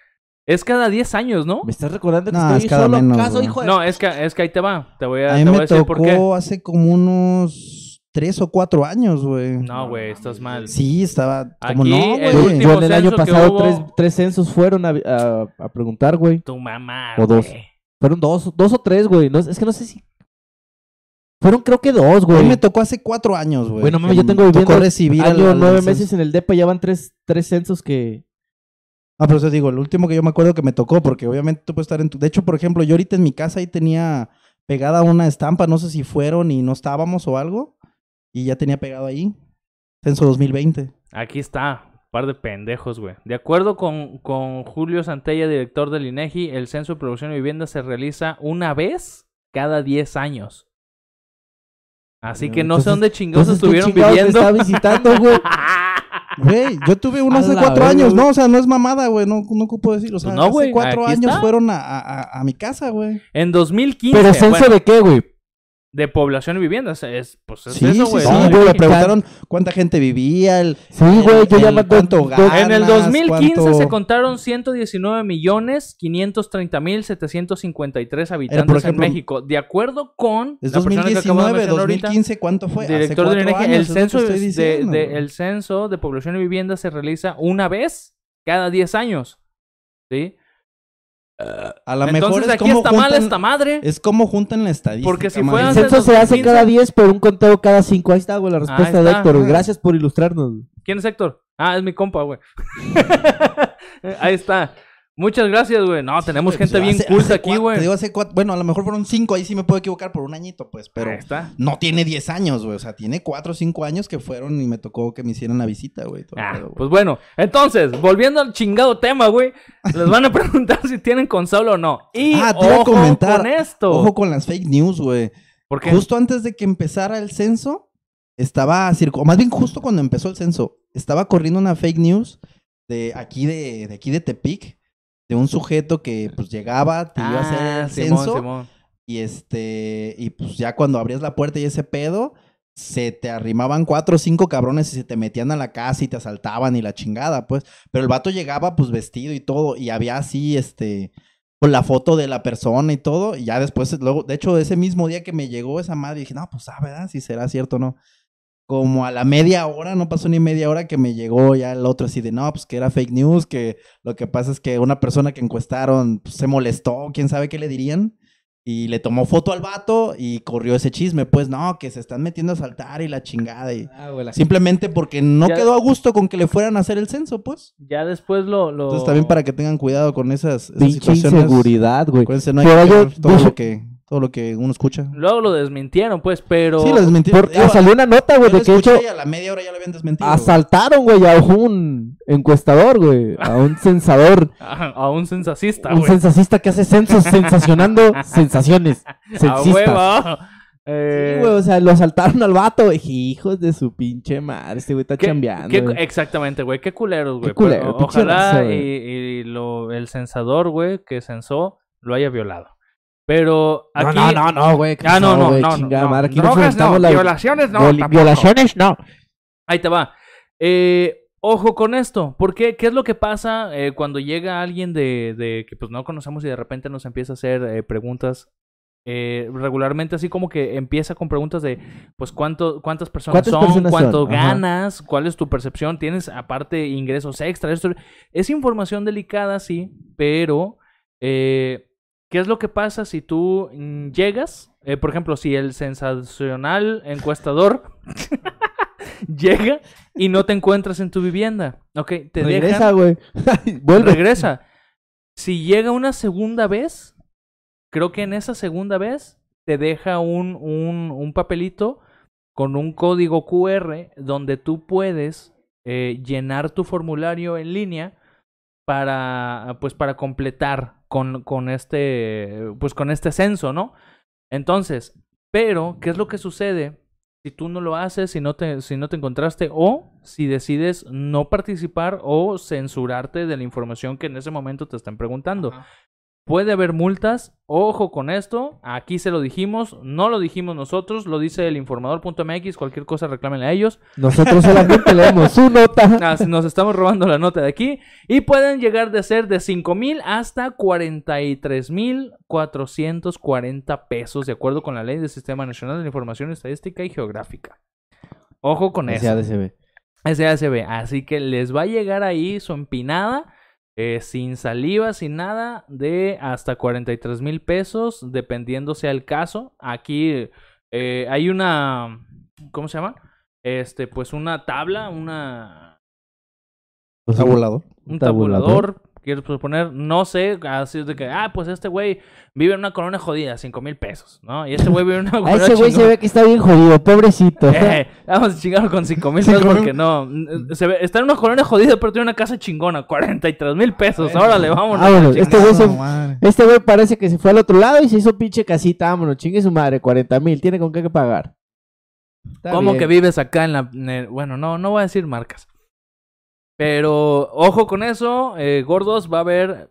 Es cada 10 años, ¿no? ¿me estás recordando que No, estoy es cada solo menos, acaso, güey. hijo de... No, es que, es que ahí te va. Te voy a, a mí te voy a me decir por qué. tocó hace como unos tres o cuatro años, güey. No, güey, estás mal. Sí, estaba. Como Aquí, no, el güey. Yo en el año pasado hubo- tres, tres censos fueron a, a- a preguntar, güey. Tu mamá, O dos. güey. Fueron dos, dos o tres, güey. No, es que no sé si... Fueron creo que dos, A mí güey. me tocó hace cuatro años, güey. Bueno, que yo tengo me tocó viviendo recibir Año nueve meses en el DEPA, ya van tres, tres censos que... Ah, pero eso digo, el último que yo me acuerdo que me tocó, porque obviamente tú puedes estar en tu... De hecho, por ejemplo, yo ahorita en mi casa ahí tenía pegada una estampa, no sé si fueron y no estábamos o algo, y ya tenía pegado ahí. Censo 2020. Aquí está. Par de pendejos, güey. De acuerdo con, con Julio Santella, director del INEGI, el censo de producción y vivienda se realiza una vez cada 10 años. Así que no sé dónde chingados Entonces, ¿qué estuvieron chingados viviendo. está visitando, güey? (laughs) Güey, yo tuve uno A hace cuatro años. ¿no? O sea, no es mamada, güey, no, no ocupo decir. O sea, Pues no, güey, hace cuatro aquí años está. fueron a, a- a- a mi casa, güey. En 2015. ¿Pero censo bueno, de qué, güey? De población y vivienda. Es, es- pues es Sí, eso, sí, güey. sí, güey, güey, me preguntaron cuánta gente vivía, el, Sí, güey, yo ya me cuánto ganas, En el 2015 cuánto- se contaron 119 millones 530 mil 753 habitantes ejemplo, en México. De acuerdo con Es la persona que acabo de 2019, mencionar ahorita, 2015, ¿cuánto fue? Hace director del cuatro INEGI, años, el censo de, diciendo, de- el censo de población y vivienda se realiza una vez cada 10 años. ¿Sí? A lo mejor es aquí como está mal juntan- esta madre. Es como juntan la estadística. Porque si El antes censo se hace 2015. cada 10, pero un conteo cada 5. Ahí está, güey, la respuesta de. Héctor. Gracias por ilustrarnos. güey. ¿Quién es Héctor? Ah, es mi compa, güey. (laughs) Ahí está. Muchas gracias, güey. No, tenemos Pues, gente bien hace- culta hace aquí, güey. Te digo, hace cuatro- bueno, a lo mejor fueron cinco, ahí sí me puedo equivocar por un añito, pues, pero está. no tiene 10 años, güey. O sea, tiene cuatro o cinco años que fueron y me tocó que me hicieran la visita, güey. Ah, pedo, güey. pues bueno, entonces, volviendo al chingado tema, güey, les van a (laughs) preguntar si tienen consola o no. Y Ah, te iba a ojo comentar. con esto. Ojo con las fake news, güey. porque Justo antes de que empezara el censo, estaba circo, más bien justo cuando empezó el censo, estaba corriendo una fake news de aquí de, de aquí de Tepic, de un sujeto que pues llegaba, te iba a hacer Ah, el Simón, censo Simón. y este y pues ya cuando abrías la puerta y ese pedo se te arrimaban cuatro o cinco cabrones y se te metían a la casa y te asaltaban y la chingada, pues. Pero el vato llegaba pues vestido y todo y había así, este, con la foto de la persona y todo. Y ya después, luego, de hecho, ese mismo día que me llegó esa madre, dije, no, pues, ah, ¿verdad? Si será cierto o no. Como a la media hora, no pasó ni media hora que me llegó ya el otro así de, no, pues que era fake news, que lo que pasa es que una persona que encuestaron pues, se molestó, quién sabe qué le dirían. Y le tomó foto al vato y corrió ese chisme, pues no, que se están metiendo a saltar y la chingada. Y... Ah, güey, la Simplemente porque no Ya- quedó a gusto con que le fueran a hacer el censo, pues. Ya después lo... lo... Entonces también para que tengan cuidado con esas, esas pinche situaciones. inseguridad, güey. Acuérdense, no hay que yo- todo yo- lo que todo lo que uno escucha. Luego lo desmintieron, pues, pero... Sí, lo desmintieron. Por- ah, salió una nota, güey, de que escuché hecho y a la media hora ya lo habían desmentido. güey. asaltaron, güey, a un encuestador, güey. A un censador. A, a un sensacista, un güey. sensacista que hace censos sensacionando (laughs) sensaciones. A Censistas. huevo. Sí, Eh, güey, o sea, lo asaltaron al vato, güey. Hijos de su pinche madre, este güey está ¿qué- chambeando. qué- güey. exactamente, güey. Qué culeros, güey. Qué culero, Pero pinche Ojalá raza, y, güey. y lo, el censador, güey, que censó, lo haya violado. Pero aquí... No, no, no, no, güey. ¿qué Ah, no, no, güey? no, Chingada no, madre, aquí Drogas no, la- violaciones no. viol-. Violaciones, no. Ahí te va. Eh, ojo con esto, porque ¿qué es lo que pasa eh, cuando llega alguien de, de que pues no conocemos y de repente nos empieza a hacer eh, preguntas? eh, regularmente así como que empieza con preguntas de pues cuánto cuántas personas ¿Cuántas son, personas cuánto son? Ajá. ganas, cuál es tu percepción, tienes aparte ingresos extra, esto es información delicada sí, pero eh, ¿qué es lo que pasa si tú mm, llegas, eh, por ejemplo, si el sensacional encuestador (laughs) llega y no te encuentras en tu vivienda. Ok, te Regresa, güey. (laughs) Regresa. Si llega una segunda vez, creo que en esa segunda vez te deja un, un, un papelito con un código QR donde tú puedes eh, llenar tu formulario en línea para pues para completar con, con este pues con este censo, ¿no? Entonces, pero ¿qué es lo que sucede si tú no lo haces, si no te si no te encontraste o si decides no participar o censurarte de la información que en ese momento te están preguntando? Puede haber multas, ojo con esto, aquí se lo dijimos, no lo dijimos nosotros, lo dice el informador.mx, cualquier cosa reclámenle a ellos. Nosotros solamente leemos su nota. (laughs) Nos estamos robando la nota de aquí. Y pueden llegar de ser de 5 mil hasta 43 mil 440 pesos, de acuerdo con la ley del Sistema Nacional de Información Estadística y Geográfica. Ojo con eso. SADCB. SASB. Así que les va a llegar ahí su empinada. Eh, sin saliva, sin nada, de hasta 43 mil pesos, dependiendo sea el caso. Aquí eh, hay una, ¿cómo se llama? Este, pues una tabla, una, Pues, Tabulador. un tabulador. Quiero suponer, no sé, así es de que, ah, pues este güey vive en una colonia jodida, 5 mil pesos, ¿no? Y este güey vive en una (laughs) colonia ese güey se ve que está bien jodido, pobrecito. (laughs) Eh, vamos a chingar con 5 mil pesos porque no. Se ve, está en una colonia jodida, pero tiene una casa chingona. 43 mil pesos. Órale, vámonos. Vámonos, Chingada. este güey se-. Este güey parece que se fue al otro lado y se hizo pinche casita. Vámonos, chingue su madre, 40 mil. Tiene con qué que pagar. Está ¿Cómo bien. que vives acá en la. en el- bueno, no, no voy a decir marcas. Pero ojo con eso, eh, gordos, va a haber.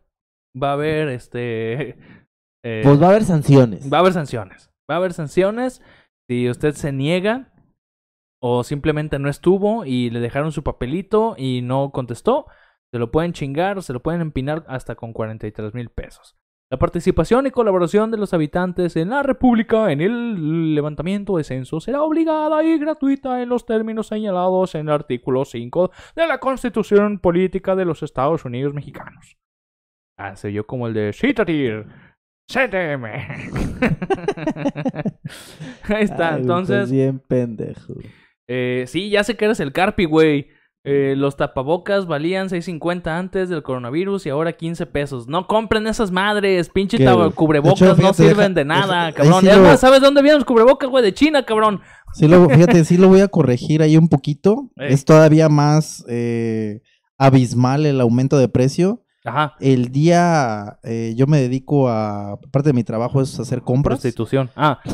Va a haber este. (laughs) eh, Pues va a haber sanciones. va a haber sanciones. Va a haber sanciones si usted se niega o simplemente no estuvo y le dejaron su papelito y no contestó. Se lo pueden chingar, se lo pueden empinar hasta con 43 mil pesos. La participación y colaboración de los habitantes en la República en el levantamiento de censo será obligada y gratuita en los términos señalados en el artículo 5 de la Constitución Política de los Estados Unidos Mexicanos. Hace yo como el de Citatir. CTM. (laughs) Ahí está, Ay, entonces. bien pendejo. Eh, sí, ya sé que eres el Carpi, güey. Eh, los tapabocas valían 6.50 antes del coronavirus y ahora 15 pesos. No compren esas madres, pinche cubrebocas no sirven de nada, deja- cabrón. sí Es lo- más, ¿sabes dónde vienen los cubrebocas, güey? De China, cabrón. Sí lo, fíjate, sí lo voy a corregir ahí un poquito. (laughs) Es todavía más eh, abismal el aumento de precio. Ajá. El día, eh, yo me dedico a, parte de mi trabajo es hacer compras. Prostitución. Ah. (laughs)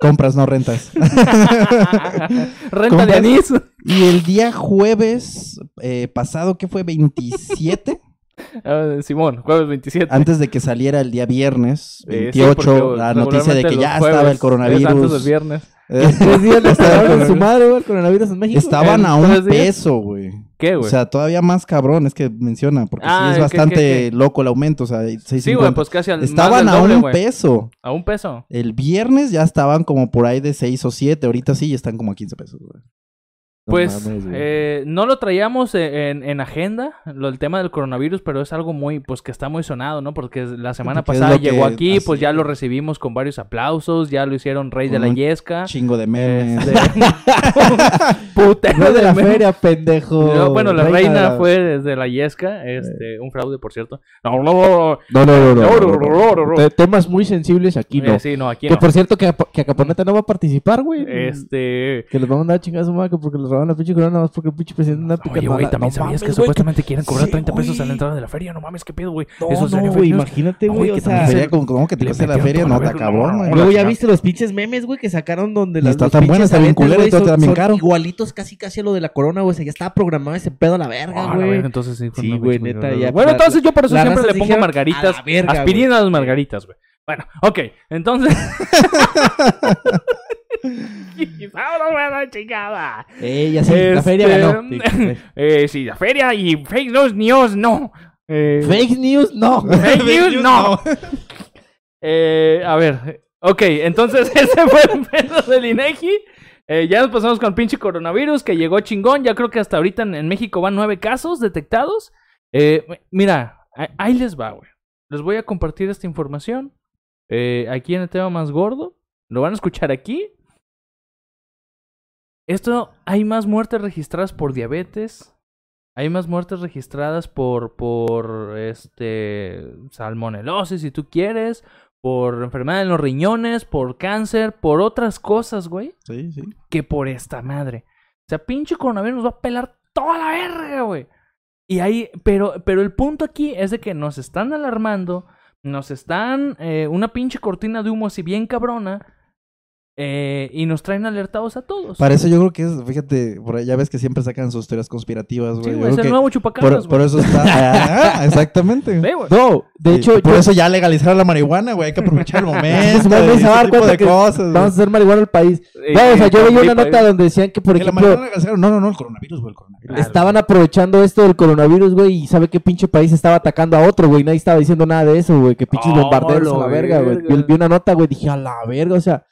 Compras, no rentas. (laughs) (laughs) Renta de anís. y el día jueves eh, pasado, que fue 27, (laughs) Ah, Simón, jueves 27. antes de que saliera el día viernes, Eh, sí, 28, porque la noticia de que ya estaba el coronavirus. antes del viernes. Eh, Tres días le Estaba el pagaron su coronavirus. madre, güey, el coronavirus en México. Estaban ¿En a un peso, güey. ¿Qué, O güey? sea, todavía más cabrón, es que menciona, porque Ah, sí es ¿qué, bastante qué, qué? loco el aumento, o sea, 6.50. sí, güey, pues casi al más Estaban del a doble, un güey. peso. A un peso. El viernes ya estaban como por ahí de 6 o 7, ahorita sí ya están como a 15 pesos, güey. No Pues mames, eh, no lo traíamos e- en, en agenda, lo, el tema del coronavirus, pero es algo muy, pues que está muy sonado, ¿no? Porque la semana Porque pasada llegó aquí, así pues ya lo recibimos con varios aplausos, ya lo hicieron rey de la yesca. Chingo de memes. Este... (laughs) (laughs) Puta Fue de la feria, pendejo. No, bueno, la reina, fue desde la yesca, este, un fraude, por cierto. No, no, no, No, no, no, no. No, no, no, no, no, no, no. Te- Temas muy sensibles aquí, no. Eh, sí, no, aquí Que no. por cierto, que, que Acaponeta no va a participar, güey. Este... Que les va a su madre que porque les roban la pinche corona nada más porque el pinche presidente anda Oye, picando. güey, también No sabías que supuestamente quieren cobrar Sí, 30 pesos a la entrada de la feria. No mames, qué pedo, güey. No, Eso sería no, güey, imagínate, güey, que o también sea... como que te cuesta la feria, no está cabrón, güey. Luego ya viste los pinches memes, güey, que sacaron donde las está tan buena, está bien culera y está son- bien caro. igualitos casi casi a lo de la corona, güey. O sea, ya estaba programado ese pedo a la verga, Ah, güey. entonces sí, una güey, neta, Bueno, entonces yo por eso siempre le pongo margaritas, "A la verga, aspirina a las güey". margaritas, güey. Bueno, ok, entonces. (laughs) (laughs) ¡Vámonos, güey, la chingada! Eh, ya la Este, feria ganó. Sí, (laughs) Eh, sí, la feria y fake news, news, no. Eh, Fake news, no. (laughs) Fake news, no. (laughs) Eh, a ver, ok, entonces ese fue el pedo del INEGI. Eh, ya nos pasamos con el pinche coronavirus que llegó chingón. Ya creo que hasta ahorita en, en México van nueve casos detectados. Eh, mira, a- ahí les va, güey. Les voy a compartir esta información eh, aquí en el tema más gordo. Lo van a escuchar aquí. Esto, hay más muertes registradas por diabetes. Hay más muertes registradas por, por, este, salmonelosis, si tú quieres, por enfermedad en los riñones, por cáncer, por otras cosas, güey, Sí, sí. que por esta madre. O sea, pinche coronavirus nos va a pelar toda la verga, güey. Y ahí, pero, pero el punto aquí es de que nos están alarmando, nos están, eh, una pinche cortina de humo así bien cabrona, eh, y nos traen alertados a todos. Para eso yo creo que es, fíjate, por ahí ya ves que siempre sacan sus teorías conspirativas, güey. Sí, Yo güey, es el que nuevo por, chupacabras, por güey. eso está. (laughs) Ah, exactamente. Güey. No, de Sí, hecho, por yo- eso ya legalizaron la marihuana, güey. Hay que aprovechar el (laughs) momento. A dar cuenta de que cosas. vamos a hacer marihuana al país. Eh, No, o sea, yo veía una nota donde decían que, por Que la ejemplo, marihuana legalizaron. No, no, no, el coronavirus, güey, el coronavirus. Claro. estaban aprovechando esto del coronavirus, güey, y sabe qué pinche país estaba atacando a otro, güey. Nadie estaba diciendo nada de eso, güey. Que pinches Oh, bombarderos a la la verga, güey. Vi, vi una nota, güey, dije, a la verga, o sea,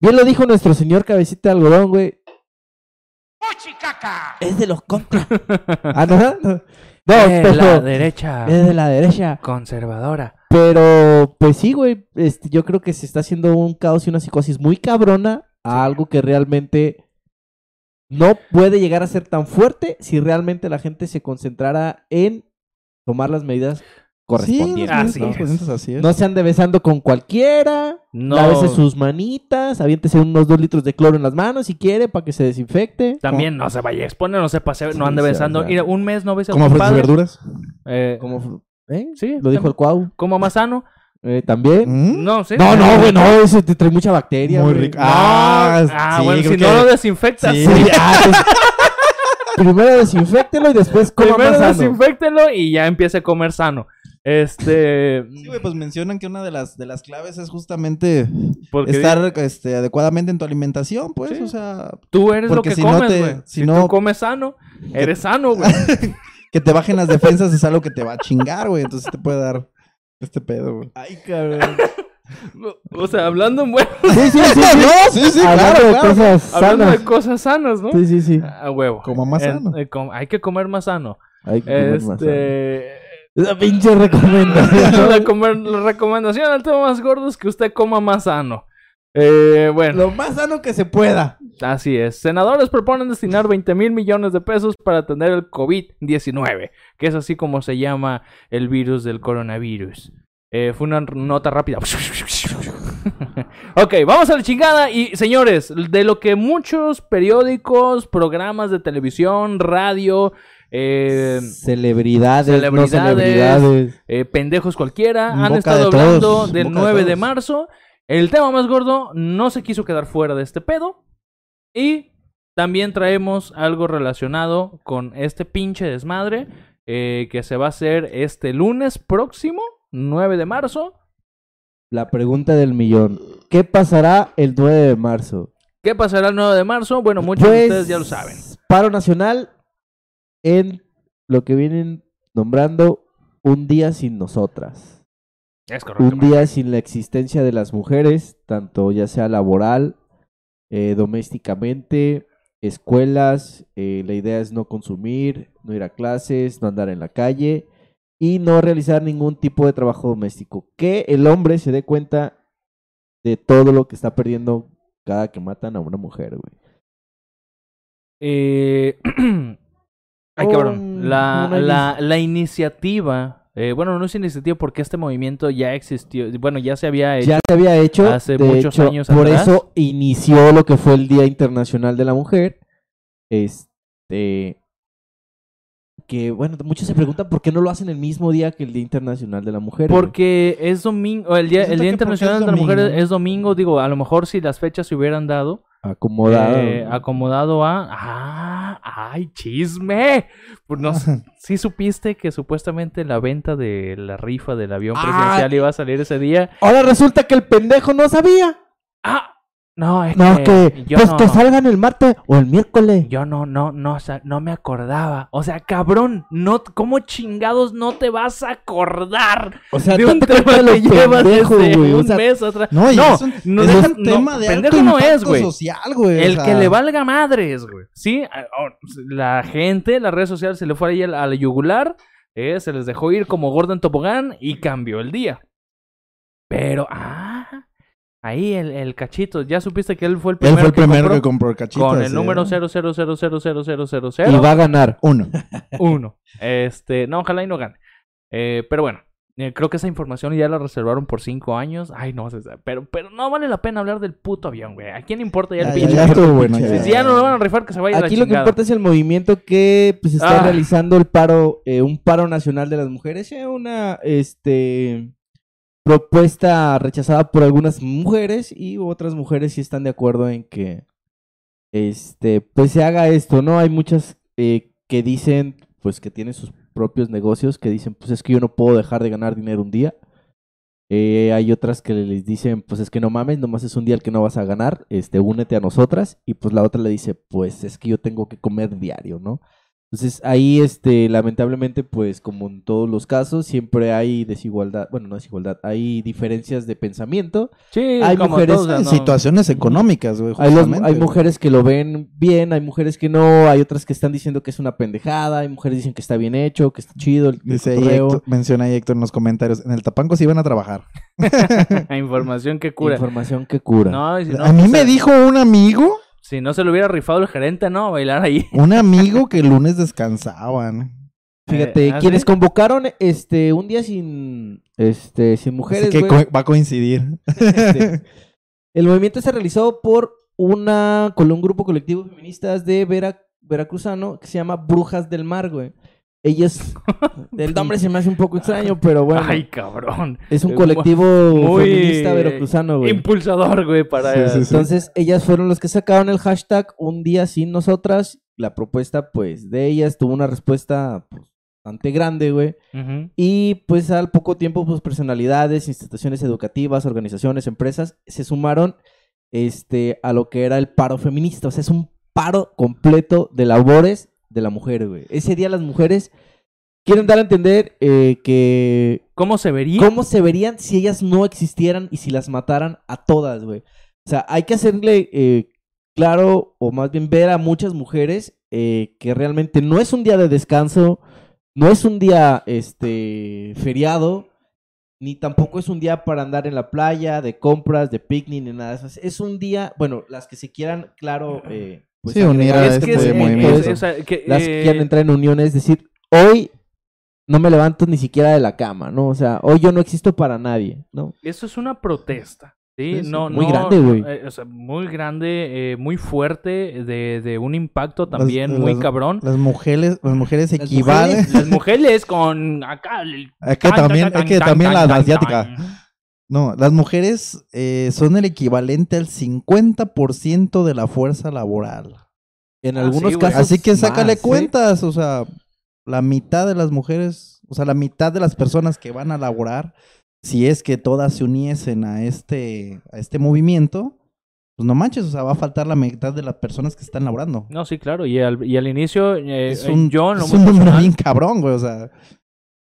Bien lo dijo nuestro señor cabecita de algodón, güey. Es de los contras. (laughs) ah, no, no. No, pero la derecha es de la derecha. conservadora. Pero, pues sí, güey. Este, yo creo que se está haciendo un caos y una psicosis muy cabrona a algo que realmente no puede llegar a ser tan fuerte si realmente la gente se concentrara en tomar las medidas correspondientes. así ¿no? es. correspondientes, así es. No se ande besando con cualquiera. No. Lávese sus manitas. Aviéntese unos dos litros de cloro en las manos si quiere para que se desinfecte. También no se vaya a exponer, no se pase, no Sí, ande sí, besando. Mira, un mes no besa a Como tu frutas y padre. verduras. Eh, Como, fru- ¿eh? sí, Lo dijo el Cuau. como más sano. Eh, También. ¿Mm? No, sí. No, no, güey, no. Eso te trae mucha bacteria. Muy rico. No. Ah, Ah, sí, bueno, si no que- lo desinfectas. Sí. sí. (laughs) Ah, pues, Primero desinféctelo y después coma Primero más sano. desinféctelo y ya empiece a comer sano. Este. Sí, güey, pues mencionan que una de las, de las claves es justamente porque estar este, adecuadamente en tu alimentación, pues, Sí. o sea, tú eres lo que si no comes, güey. si Si, no- tú comes sano, eres sano, güey. (laughs) que te bajen las defensas es algo que te va a chingar, güey, entonces te puede dar este pedo, güey. Ay, cabrón. o sea, hablando en bueno, Sí, sí, sí. sí. (laughs) No, sí, sí, Hablando claro, de claro. cosas hablando sanas. de cosas sanas, ¿no? Sí, sí, sí. A huevo. Coma más Eh, sano. eh, com- hay que comer más sano. Hay que comer más sano. Esa pinche recomendación. (laughs) la, comer- la recomendación al tema más gordo es que usted coma más sano. Eh, bueno, Lo más sano que se pueda. así es. Senadores proponen destinar 20 mil millones de pesos para atender el COVID-19, que es así como se llama el virus del coronavirus. Eh, fue una nota rápida. (laughs) ok, vamos a la chingada. Y señores, de lo que muchos periódicos, programas de televisión, radio, eh, celebridades, no celebridades, eh, pendejos cualquiera han boca estado de hablando del boca de 9 de marzo. El tema más gordo no se quiso quedar fuera de este pedo. Y también traemos algo relacionado con este pinche desmadre eh, que se va a hacer este lunes próximo, 9 de marzo. La pregunta del millón. ¿Qué pasará el 9 de marzo? ¿Qué pasará el 9 de marzo? Bueno, muchos de Pues, ustedes ya lo saben. Paro nacional en lo que vienen nombrando un día sin nosotras. Es correcto. Un día sin la existencia de las mujeres, tanto ya sea laboral, eh, domésticamente, escuelas. eh, la idea es no consumir, no ir a clases, no andar en la calle y no realizar ningún tipo de trabajo doméstico. Que el hombre se dé cuenta de todo lo que está perdiendo cada que matan a una mujer, güey. Eh, (clears throat) Ay, cabrón. La, la, la iniciativa. eh, bueno, no es iniciativa porque este movimiento ya existió. Bueno, ya se había hecho. Ya se había hecho. hace de muchos hecho, años Por atrás. eso inició lo que fue el Día Internacional de la Mujer. Este. Que bueno, muchos se preguntan por qué no lo hacen el mismo día que el Día Internacional de la Mujer. güey. Porque es domingo. El día, el Resulta día Internacional de la Mujer es domingo. Digo, a lo mejor si las fechas se hubieran dado. Acomodado. eh, acomodado a. ¡Ah! ¡Ay, chisme! Pues no, (laughs) sí supiste que supuestamente la venta de la rifa del avión Ah. presidencial iba a salir ese día. Ahora resulta que el pendejo no sabía. ¡Ah! No, es No, que. que. yo Pues no- que salgan el martes o el miércoles. Yo no, no, no, o sea, no me acordaba. O sea, cabrón, no, ¿cómo chingados no te vas a acordar O sea, de un tema lo que llevas pendejo, desde güey, o un sea, mes atrás? No, no, es un, no, es deja- un no, tema de pendejo alto no es, güey. social, güey. o El sea, que le valga madres, güey. Sí, la gente, las redes sociales se le fue ahí a la yugular, eh, se les dejó ir como Gordon Tobogán y cambió el día. Pero, ah, ahí el, el cachito, ya supiste que él fue el Él primero, fue el que primero compró que compró el cachito. con el ese, número ¿eh? 000000000. Y va a ganar. Uno. (laughs) Uno. Este, no, ojalá y no gane. Eh, pero bueno, eh, creo que esa información ya la reservaron por cinco años. Ay, no, pero, pero no vale la pena hablar del puto avión, güey. ¿A quién le importa ya el Ya, pinche ya estuvo bueno. Si ya. ya no lo van a rifar, que se vaya a la Aquí lo que importa es el movimiento que pues está Ah. realizando el paro, eh, un paro nacional de las mujeres, eh, una este propuesta rechazada por algunas mujeres y otras mujeres sí están de acuerdo en que este pues se haga esto, ¿no? Hay muchas eh, que dicen pues que tienen sus propios negocios, que dicen pues es que yo no puedo dejar de ganar dinero un día. Eh, hay otras que les dicen, pues es que no mames, nomás es un día el que no vas a ganar, este, únete a nosotras. Y pues la otra le dice, pues es que yo tengo que comer diario, ¿no? Entonces ahí, este, lamentablemente, pues como en todos los casos, siempre hay desigualdad, bueno, no desigualdad, hay diferencias de pensamiento. Sí, Hay como mujeres todos, o sea, En no- situaciones económicas, güey. Hay, los- mujeres que lo ven bien, hay mujeres que no, hay otras que están diciendo que es una pendejada, hay mujeres que dicen que está bien hecho, que está chido. El, el Dice ahí. Héctor- menciona ahí Héctor en los comentarios. En el Tapanco sí iban a trabajar. (laughs) (laughs) Información que cura. Información que cura. No, y si no, a mí me dijo un amigo, Si no se lo hubiera rifado el gerente, ¿no? Bailar ahí. (laughs) un amigo que el lunes descansaban. Fíjate, Eh, ¿ah, quienes sí? convocaron este un día sin este sin mujeres, Así que güey, va a coincidir. este, (laughs) el movimiento se realizó por una con un grupo colectivo de feministas de Vera, veracruzano que se llama Brujas del Mar, güey. Ellas (laughs) el nombre se me hace un poco extraño, pero bueno, Ay, cabrón. es un eh, colectivo muy feminista veracruzano, güey. Impulsador, güey, para... Sí, sí, sí. Entonces, ellas fueron los que sacaron el hashtag Un día sin nosotras. La propuesta, pues, de ellas tuvo una respuesta pues, bastante grande, güey. Y pues al poco tiempo, pues personalidades, instituciones educativas, organizaciones, empresas, se sumaron este, a lo que era el paro feminista. O sea, es un paro completo de labores de la mujer, güey. Ese día las mujeres quieren dar a entender eh, que ¿Cómo se vería? ¿Cómo se verían si ellas no existieran y si las mataran a todas, güey? O sea, hay que hacerle eh, claro, o más bien ver a muchas mujeres eh, que realmente no es un día de descanso, no es un día este feriado, ni tampoco es un día para andar en la playa, de compras, de picnic, ni nada de eso. Es un día, bueno, las que se quieran, claro, eh, pues, Sí, unir a es este que es, tipo de es- movimiento. movimientos, o sea, que, las eh, que quieran entrar en uniones, es decir, hoy no me levanto ni siquiera de la cama, ¿no? O sea, hoy yo no existo para nadie, ¿no? Eso es una protesta. Sí, no, muy no, grande, güey. eh, o sea, muy grande, eh, muy fuerte, de, de un impacto Las- también muy las- cabrón. Las mujeres, las mujeres Las equivalen. mujeres- Las mujeres con acá. el- Es que tan, también- tan, es que tan, también tan, la tan, asiática. tan. No, las mujeres eh, son el equivalente al 50% de la fuerza laboral. En Ah, algunos sí, casos. Así que sácale más, ¿sí? cuentas, o sea, la mitad de las mujeres, o sea, la mitad de las personas que van a laborar, si es que todas se uniesen a este, a este movimiento, pues no manches, o sea, va a faltar la mitad de las personas que están laborando. No, sí, claro. Y al, y al inicio, eh, es eh, un, yo en lo es un número personal, bien cabrón, güey, o sea.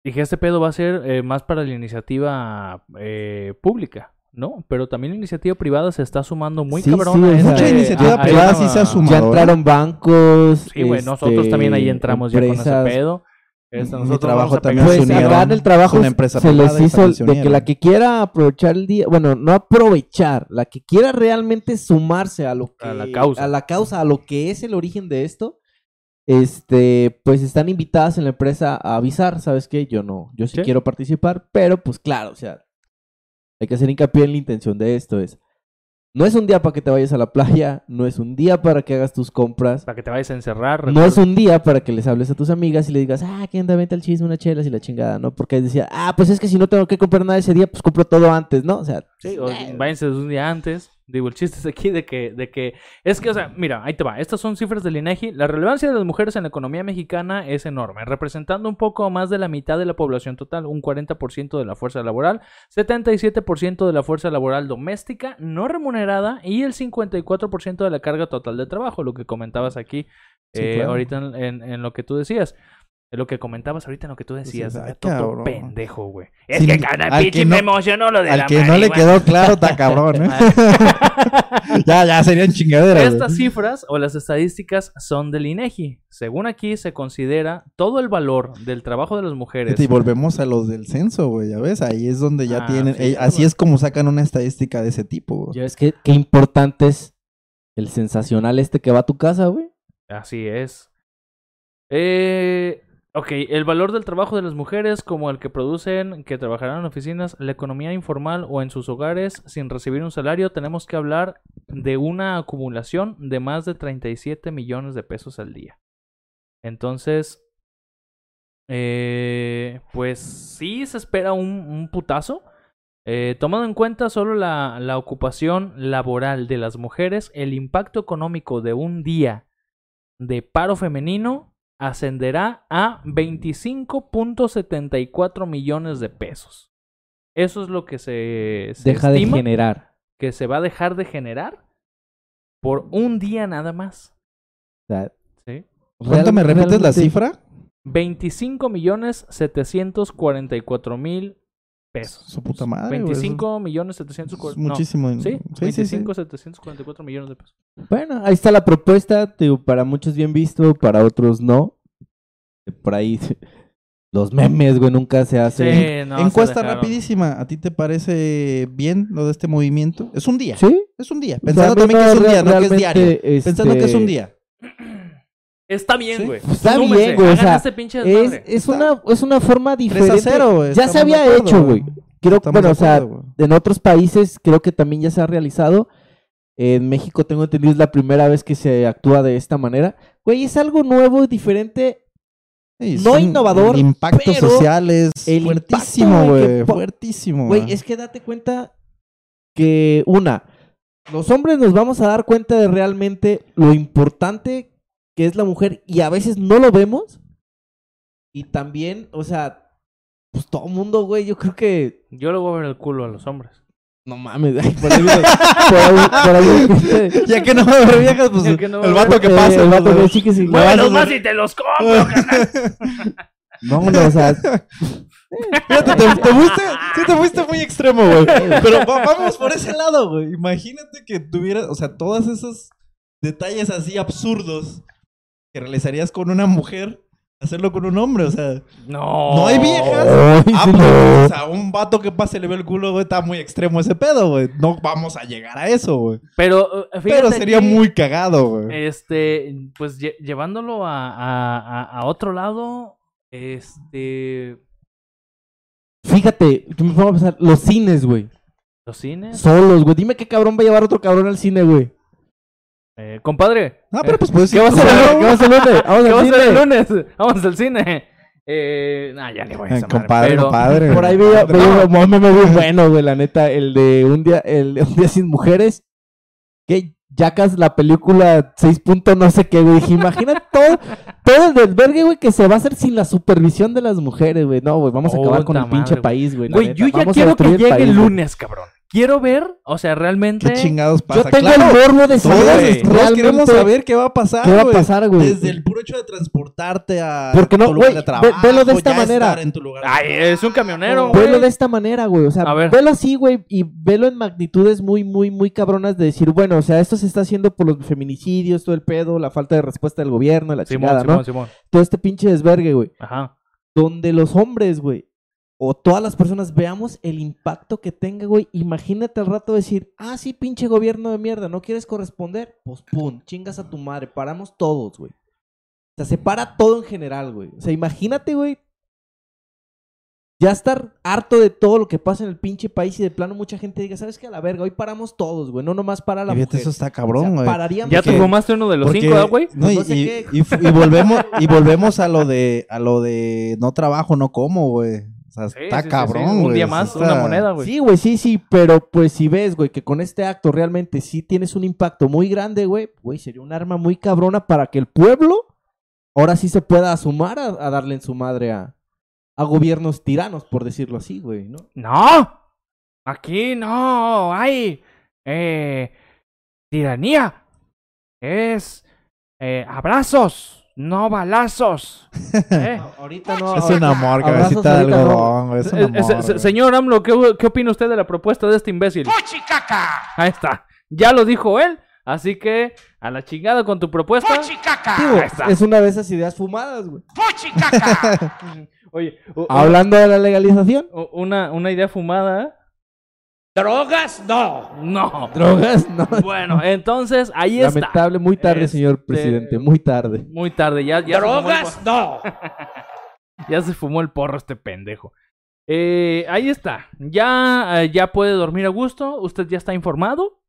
Dije, este pedo va a ser eh, más para la iniciativa eh, pública, ¿no? Pero también la iniciativa privada se está sumando muy Sí, cabrón sí, este- Mucha iniciativa a- privada sí se ha sumado. Ya ¿eh? entraron bancos. Sí, güey, nosotros este, también ahí entramos ya con ese empresas. pedo. Este, Mi trabajo vamos a también Pues acá en el trabajo Es una empresa se les hizo de que la que quiera aprovechar el día, bueno, no aprovechar, la que quiera realmente sumarse a lo que A la causa. a la causa, a lo que es el origen de esto, este, pues están invitadas en la empresa a avisar, ¿sabes qué? Yo no, yo sí, quiero participar, pero pues claro, o sea, hay que hacer hincapié en la intención de esto es no es un día para que te vayas a la playa, no es un día para que hagas tus compras, Para que te vayas a encerrar. no es un día para que les hables a tus amigas y le digas, ah, que anda, vente al chisme, una chela y la chingada, ¿no? Porque decía, ah, pues es que si no tengo que comprar nada ese día, pues compro todo antes, ¿no? O sea, Sí, o eh, váyanse un día antes. Digo, el chiste es aquí de que, de que... Es que, o sea, mira, ahí te va. Estas son cifras del INEGI. La relevancia de las mujeres en la economía mexicana es enorme, representando un poco más de la mitad de la población total, un 40% de la fuerza laboral, 77% de la fuerza laboral doméstica no remunerada y el 54% de la carga total de trabajo, lo que comentabas aquí Sí, eh, claro. ahorita en, en- en lo que tú decías. En lo que comentabas ahorita en lo que tú decías. Dices, "Ay, todo cabrón". pendejo, güey. Es Sí, que cada al pinche no- me emocionó lo de Al la que no le quedó claro, está (laughs) cabrón, ¿eh? (laughs) ya, ya, serían chingaderas. güey. Estas cifras o las estadísticas son del INEGI. Según aquí se considera todo el valor del trabajo de las mujeres. Y volvemos a los del censo, güey, ya ves, ahí es donde ya Ah, tienen, sí, eh, así es como sacan una estadística de ese tipo. güey. ya ves que qué importante es el sensacional este que va a tu casa, güey. Así es. Eh, ok, el valor del trabajo de las mujeres como el que producen, que trabajarán en oficinas, la economía informal o en sus hogares sin recibir un salario, tenemos que hablar de una acumulación de más de 37 millones de pesos al día. Entonces, eh, pues sí se espera un, putazo. Eh, tomando en cuenta solo la ocupación laboral de las mujeres, el impacto económico de un día de paro femenino ascenderá a 25.74 millones de pesos. Eso es lo que se, se Deja de generar. que se va a dejar de generar por un día nada más. Sea, ¿sí? ¿Cuánto me repites la cifra? 25 millones 744 mil pesos. Su puta madre, güey, 25 millones Es 744 muchísimo. No, sí, sí, sí, sí. 25 744 millones de pesos. Bueno, ahí está la propuesta. digo, para muchos bien visto, para otros no. Por ahí (laughs) los memes, güey, nunca se hacen. Sí, no, se Encuesta dejaron. rapidísima. ¿A ti te parece bien lo de este movimiento? Es un día. ¿Sí? Es un día. O sea, Pensando a mí también que no, es un día, no que es diario. Pensando que es un este, día. (clears throat) Está bien, Sí. güey. Está Súmense, bien, güey, o sea, este pinche Es, es, una, es una forma 3 diferente. a 0, güey. ya se había acuerdo, hecho, güey. Creo, Estamos bueno, o sea, güey. en otros países creo que también ya se ha realizado. En México tengo entendido es la primera vez que se actúa de esta manera. Güey, es algo nuevo y diferente. Sí, no innovador, Impactos pero sociales. el fuertísimo, güey, güey. Fuertísimo. Güey, es que date cuenta que una, los hombres nos vamos a dar cuenta de realmente lo importante que es la mujer y a veces no lo vemos. Y también, o sea, pues todo mundo, güey, yo creo que Yo le voy a ver el culo a los hombres. no mames, ay, por ahí, por ahí, por ahí, (laughs) Ya que no a haber viejas, pues no el vato que eh, pasa. el ¿no? vato que sí que sí, hacer- más y te los compro, (laughs) carnal. No, no, o sea, (laughs) Fíjate, te, te fuiste, sí te fuiste muy extremo, güey. Pero va- vamos por ese lado, güey. Imagínate que tuvieras, o sea, todos esos detalles así absurdos que realizarías con una mujer, hacerlo con un hombre, o sea, No. no hay viejas. Ay, Ah, sí, pues, no. o sea, un vato que pase le ve el culo, güey, está muy extremo ese pedo, güey. No vamos a llegar a eso, güey. Pero, eh, fíjate Pero sería muy cagado, güey. Este, pues lle- llevándolo a, a, a, a otro lado, este. fíjate, yo me pongo a pensar, los cines, güey, Los cines. solos, güey, dime qué cabrón va a llevar otro cabrón al cine, güey. Eh, compadre. Ah, pero pues puedes ¿Qué va a hacer, ¿Qué va a hacer el lunes? (laughs) Vamos ¿Qué al hacer el cine. lunes? (laughs) Vamos al cine. Eh, nah, ya le voy a Eh, madre, compadre, pero- compadre. Por ahí veía, veía un meme muy (laughs) bueno, güey, la neta, el de un día, el de un día sin mujeres. Que Jackas la película 6 punto no sé qué, güey. Dije, imagina todo, todo el desvergue, güey, que se va a hacer sin la supervisión de las mujeres, güey. No, güey, vamos a acabar con el pinche güey. país, güey. Güey, yo ya Vamos quiero que llegue país, el lunes, cabrón. Quiero ver, o sea, realmente. ¿Qué chingados pasa? Yo tengo Claro, el morbo de todos, saber todos queremos realmente saber qué va a pasar, qué va a pasar, güey. Desde el puro hecho de transportarte a Porque no, tu lugar güey, de ve- trabajo, velo de esta manera. estar en tu lugar de Ay, es un camionero, Güey. Velo de esta manera, güey. O sea, A ver. velo así, güey. Y velo en magnitudes muy, muy, muy cabronas de decir, bueno, o sea, esto se está haciendo por los feminicidios, todo el pedo, la falta de respuesta del gobierno, la Simón, chingada, Simón, ¿no? Simón. Todo este pinche desvergue, güey. Ajá. Donde los hombres, güey, o todas las personas veamos el impacto que tenga, güey. Imagínate al rato decir, ah, sí, pinche gobierno de mierda, ¿no quieres corresponder? Pues pum, chingas a tu madre, paramos todos, güey. O sea, se para todo en general, güey. O sea, imagínate, güey. Ya estar harto de todo lo que pasa en el pinche país y de plano mucha gente diga, ¿sabes qué? A la verga, hoy paramos todos, güey. No nomás para la Y fíjate, mujer. eso está O sea, cabrón, güey. pararíamos ¿Ya te fumaste uno de los Porque- cinco, ¿eh, güey? No, y, No sé y- volvemos, y volvemos a lo de, a lo de no trabajo, no como, güey. O sea, Sí, está sí, cabrón, güey. Un día más, está- una moneda, güey. Sí, güey, sí, sí, pero pues si ves, güey, que con este acto realmente sí tienes un impacto muy grande, güey, güey, sería un arma muy cabrona para que el pueblo ahora sí se pueda sumar a, a darle en su madre a, a gobiernos tiranos, por decirlo así, güey, ¿no? No. Aquí no hay eh, tiranía. Es eh, abrazos, no balazos. (laughs) ¿eh? Ahorita no. Es un amor, cabecita de no. algodón, güey. Es un Eh, eh, amor, señor AMLO, ¿qué, ¿qué opina usted de la propuesta de este imbécil? Ahí está. Ya lo dijo él. Así que a la chingada con tu propuesta. Digo, Ahí está. es una de esas ideas fumadas, güey. (laughs) Oye, u- Hablando de la legalización. una, una idea fumada. ¿Drogas? No. No. Drogas, no. Bueno, entonces ahí está. Lamentable, muy tarde, señor Este, presidente, muy tarde. Muy tarde, ya, ya, ¿Drogas? No. (laughs) ya se fumó el porro este pendejo. Eh, ahí está. Ya, eh, ya puede dormir a gusto. ¿Usted ya está informado?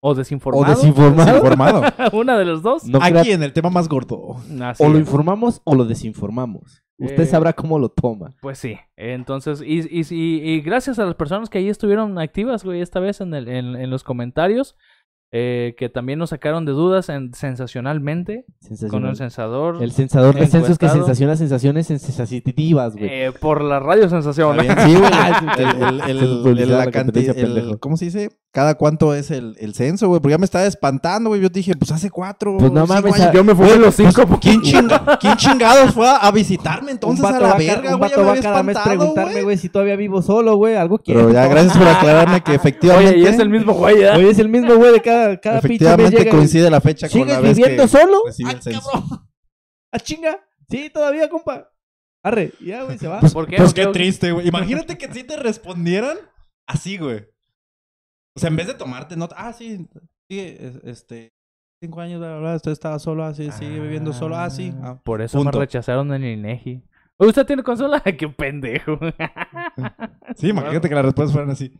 ¿O O desinformado? desinformado. desinformado. (laughs) Una de los dos. No Aquí en el tema más gordo. Así o lo informamos o lo desinformamos. Usted Eh, sabrá cómo lo toma. Pues sí, entonces, y, y, y- y gracias a las personas que ahí estuvieron activas, güey, esta vez en, el, en, en los comentarios, eh, que también nos sacaron de dudas en, sensacionalmente con el censador, El sensador de censos que sensaciona sensaciones sensacionativas, güey. eh, por la radio sensación. Bien, sí, güey. (laughs) El- el- (laughs) la la canti- competencia, el- pendejo. ¿Cómo se dice? Cada cuánto es el, el censo, güey. Porque ya me estaba espantando, güey. Yo dije, pues hace cuatro. Pues no cinco mames, años. a- Yo me fui a los cinco. ¿Quién, chinga- quién chingados fue a, a visitarme entonces un a la verga, güey? Ya vato me va había cada mes preguntarme, güey. si todavía vivo solo, güey. Algo quiero. Pero ya, (laughs) gracias por aclararme que efectivamente. Oye, y es el mismo güey, ¿eh? Oye, es el mismo güey de cada, cada Efectivamente llega. coincide la fecha con la ¿Sigues vez viviendo que solo? recibí el ¡Ah, censo. cabrón! ¡Ah, chinga! Sí, todavía, compa. Arre, ya, güey, se va. ¿Por qué? Pues ¿Por qué qué? triste, güey. Imagínate que si te respondieran así, güey. O sea, en vez de tomarte nota. Ah, sí. Sí, es- este. Cinco años, bla, bla, bla. Usted estaba solo, así, sigue viviendo solo, ah, sí. Ah. Por eso Punto. me rechazaron en el INEGI. ¿Usted tiene consola? (laughs) ¡Qué pendejo! (laughs) Sí, imagínate que las respuestas fueran así.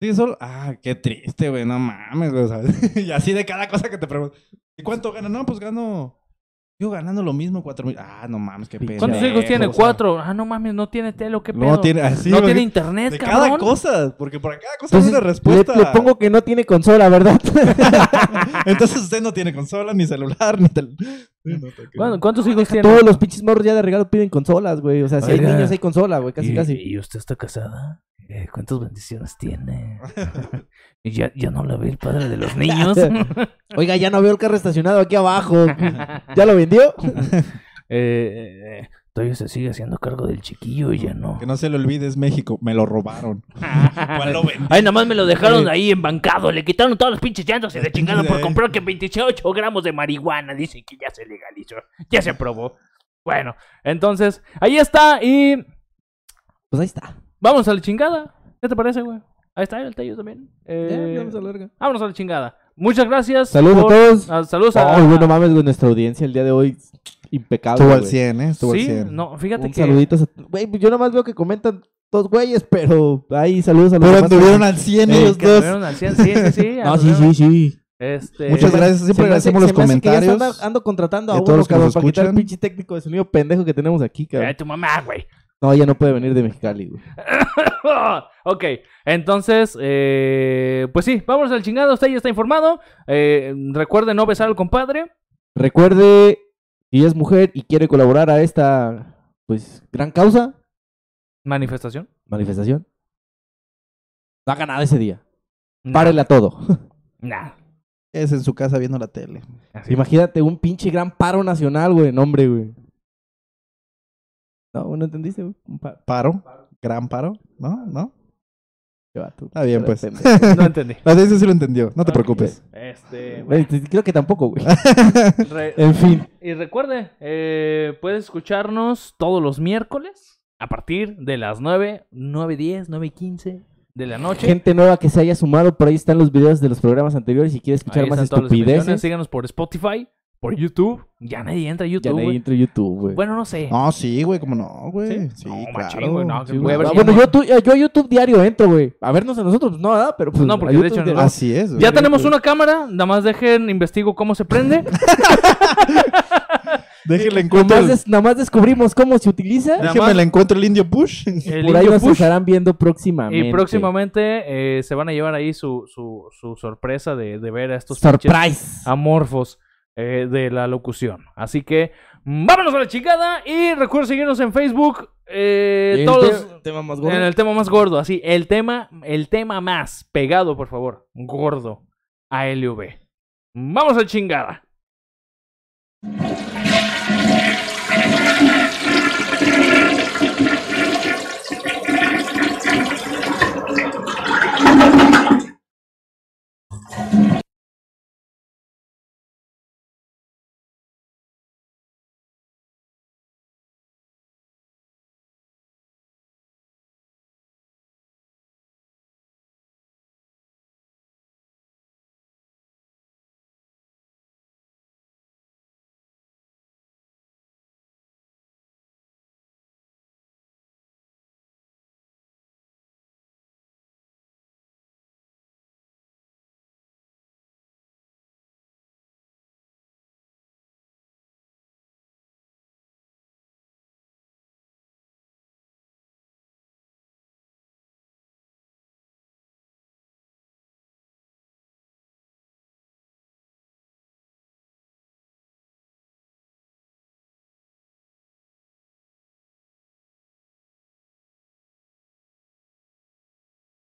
Sí, solo. Ah, qué triste, güey. No mames, güey, ¿sabes? (laughs) y así de cada cosa que te pregunto. ¿Y cuánto gana? No, pues gano. Yo ganando lo mismo, cuatro mil. Ah, no mames, qué pena. ¿Cuántos hijos tiene? Cuatro. Ah, no mames, no tiene telo, qué pedo. No tiene, así, no tiene internet, De cabrón. cada cosa, porque por cada cosa hay Entonces, una respuesta. le, le pongo que no tiene consola, ¿verdad? (laughs) (laughs) Entonces usted no tiene consola, ni celular, ni tel... No. Bueno, ¿Cuántos hijos tiene? Todos los pinches morros ya de regalo piden consolas, güey. O sea, si hay niños hay consola, güey, casi, ¿Y, casi. ¿Y usted está casada? Eh, ¿Cuántas bendiciones tiene? (laughs) ¿Y ya, ya no la ve el padre de los (laughs) niños? (laughs) Oiga, ya no veo el carro estacionado aquí abajo. (laughs) ¿Ya lo vendió? Eh, eh, todavía se sigue haciendo cargo del chiquillo y ya no. Que no se le olvide, es México. Me lo robaron. ¿Cuál lo vendí? Ay, nada más me lo dejaron ahí embancado. Le quitaron todos los pinches llantos y le chingaron por comprar que 28 gramos de marihuana. Dicen que ya se legalizó. Ya se aprobó. Bueno, entonces, ahí está. Y Pues ahí está. vamos a la chingada. ¿Qué te parece, güey? Ahí está el Tello también. Eh, vamos a la verga. vámonos a la chingada. Muchas gracias. Saludos por- a todos. ah, saludos a. Ay, bueno, mames, güey, nuestra audiencia el día de hoy impecable. Estuvo al güey. 100, ¿eh? Estuvo al Sí, 100. no, fíjate Un que. saludito. a- Güey, pues yo nomás veo que comentan dos güeyes, pero ahí saludos a los Pero anduvieron al 100 Eh, ellos que dos. anduvieron al 100, Sí, sí, sí. (laughs) No, sí, anduvieron. sí, sí. Este, Muchas gracias, se siempre agradecemos los se me hace que ya comentarios. anda- ando contratando a uno, todos los que cabrón, nos para quitar el escuchan. pinche técnico de sonido pendejo que tenemos aquí, Ay, cabrón. tu mamá, güey. No, ya no puede venir de Mexicali, güey. (coughs) ok, entonces, eh, pues sí, vamos al chingado. Usted ya está informado. Eh, recuerde no besar al compadre. Recuerde, si es mujer y quiere colaborar a esta, pues, gran causa, Manifestación. manifestación, no haga nada ese día. Nah, Párele a todo. (laughs) nah. Es en su casa viendo la tele. Así. Imagínate un pinche gran paro nacional, güey. No, hombre, güey. No, ¿no entendiste? Un pa- Paro. Gran paro. ¿No? ¿No? Está bien, pues. No entendí. (laughs) La audiencia sí lo entendió. No te preocupes. Este, Creo que tampoco, güey. (laughs) En fin. y recuerde, eh, puedes escucharnos todos los miércoles a partir de las 9, 9, 10, 9, 15 de la noche. Gente nueva que se haya sumado, por ahí están los videos de los programas anteriores si quiere escuchar Ahí más estupideces. Síganos por Spotify, por YouTube. Ya nadie entra a Ya YouTube. nadie güey. entra a YouTube, güey. Bueno, no sé. No, sí, güey, cómo no, güey. ¿Sí? Sí, No, claro. machín, güey, no, Sí, que güey. Ah, bueno, no- yo, tu- yo a YouTube diario entro, güey. A vernos a nosotros, pues no, ¿verdad? Pero pues. No, porque a de hecho diario- Así es, güey. Ya tenemos una cámara, nada más dejen, investigo cómo se prende. (laughs) (laughs) Déjenle Nada encuentro. más, el- des- nada más descubrimos cómo se utiliza. Nada Déjenme más- le encuentro el indio Bush. El Por ahí indio nos push. estarán viendo próximamente. Y próximamente eh, se van a llevar ahí su, su, su sorpresa de, de ver a estos Surprise. amorfos eh, de la locución. Así que vámonos a la chingada y recuerden seguirnos en Facebook. eh, todos te- tema más gordo. en el tema más gordo, así, el tema, el tema más pegado, por favor, gordo a LV. Vamos a la chingada.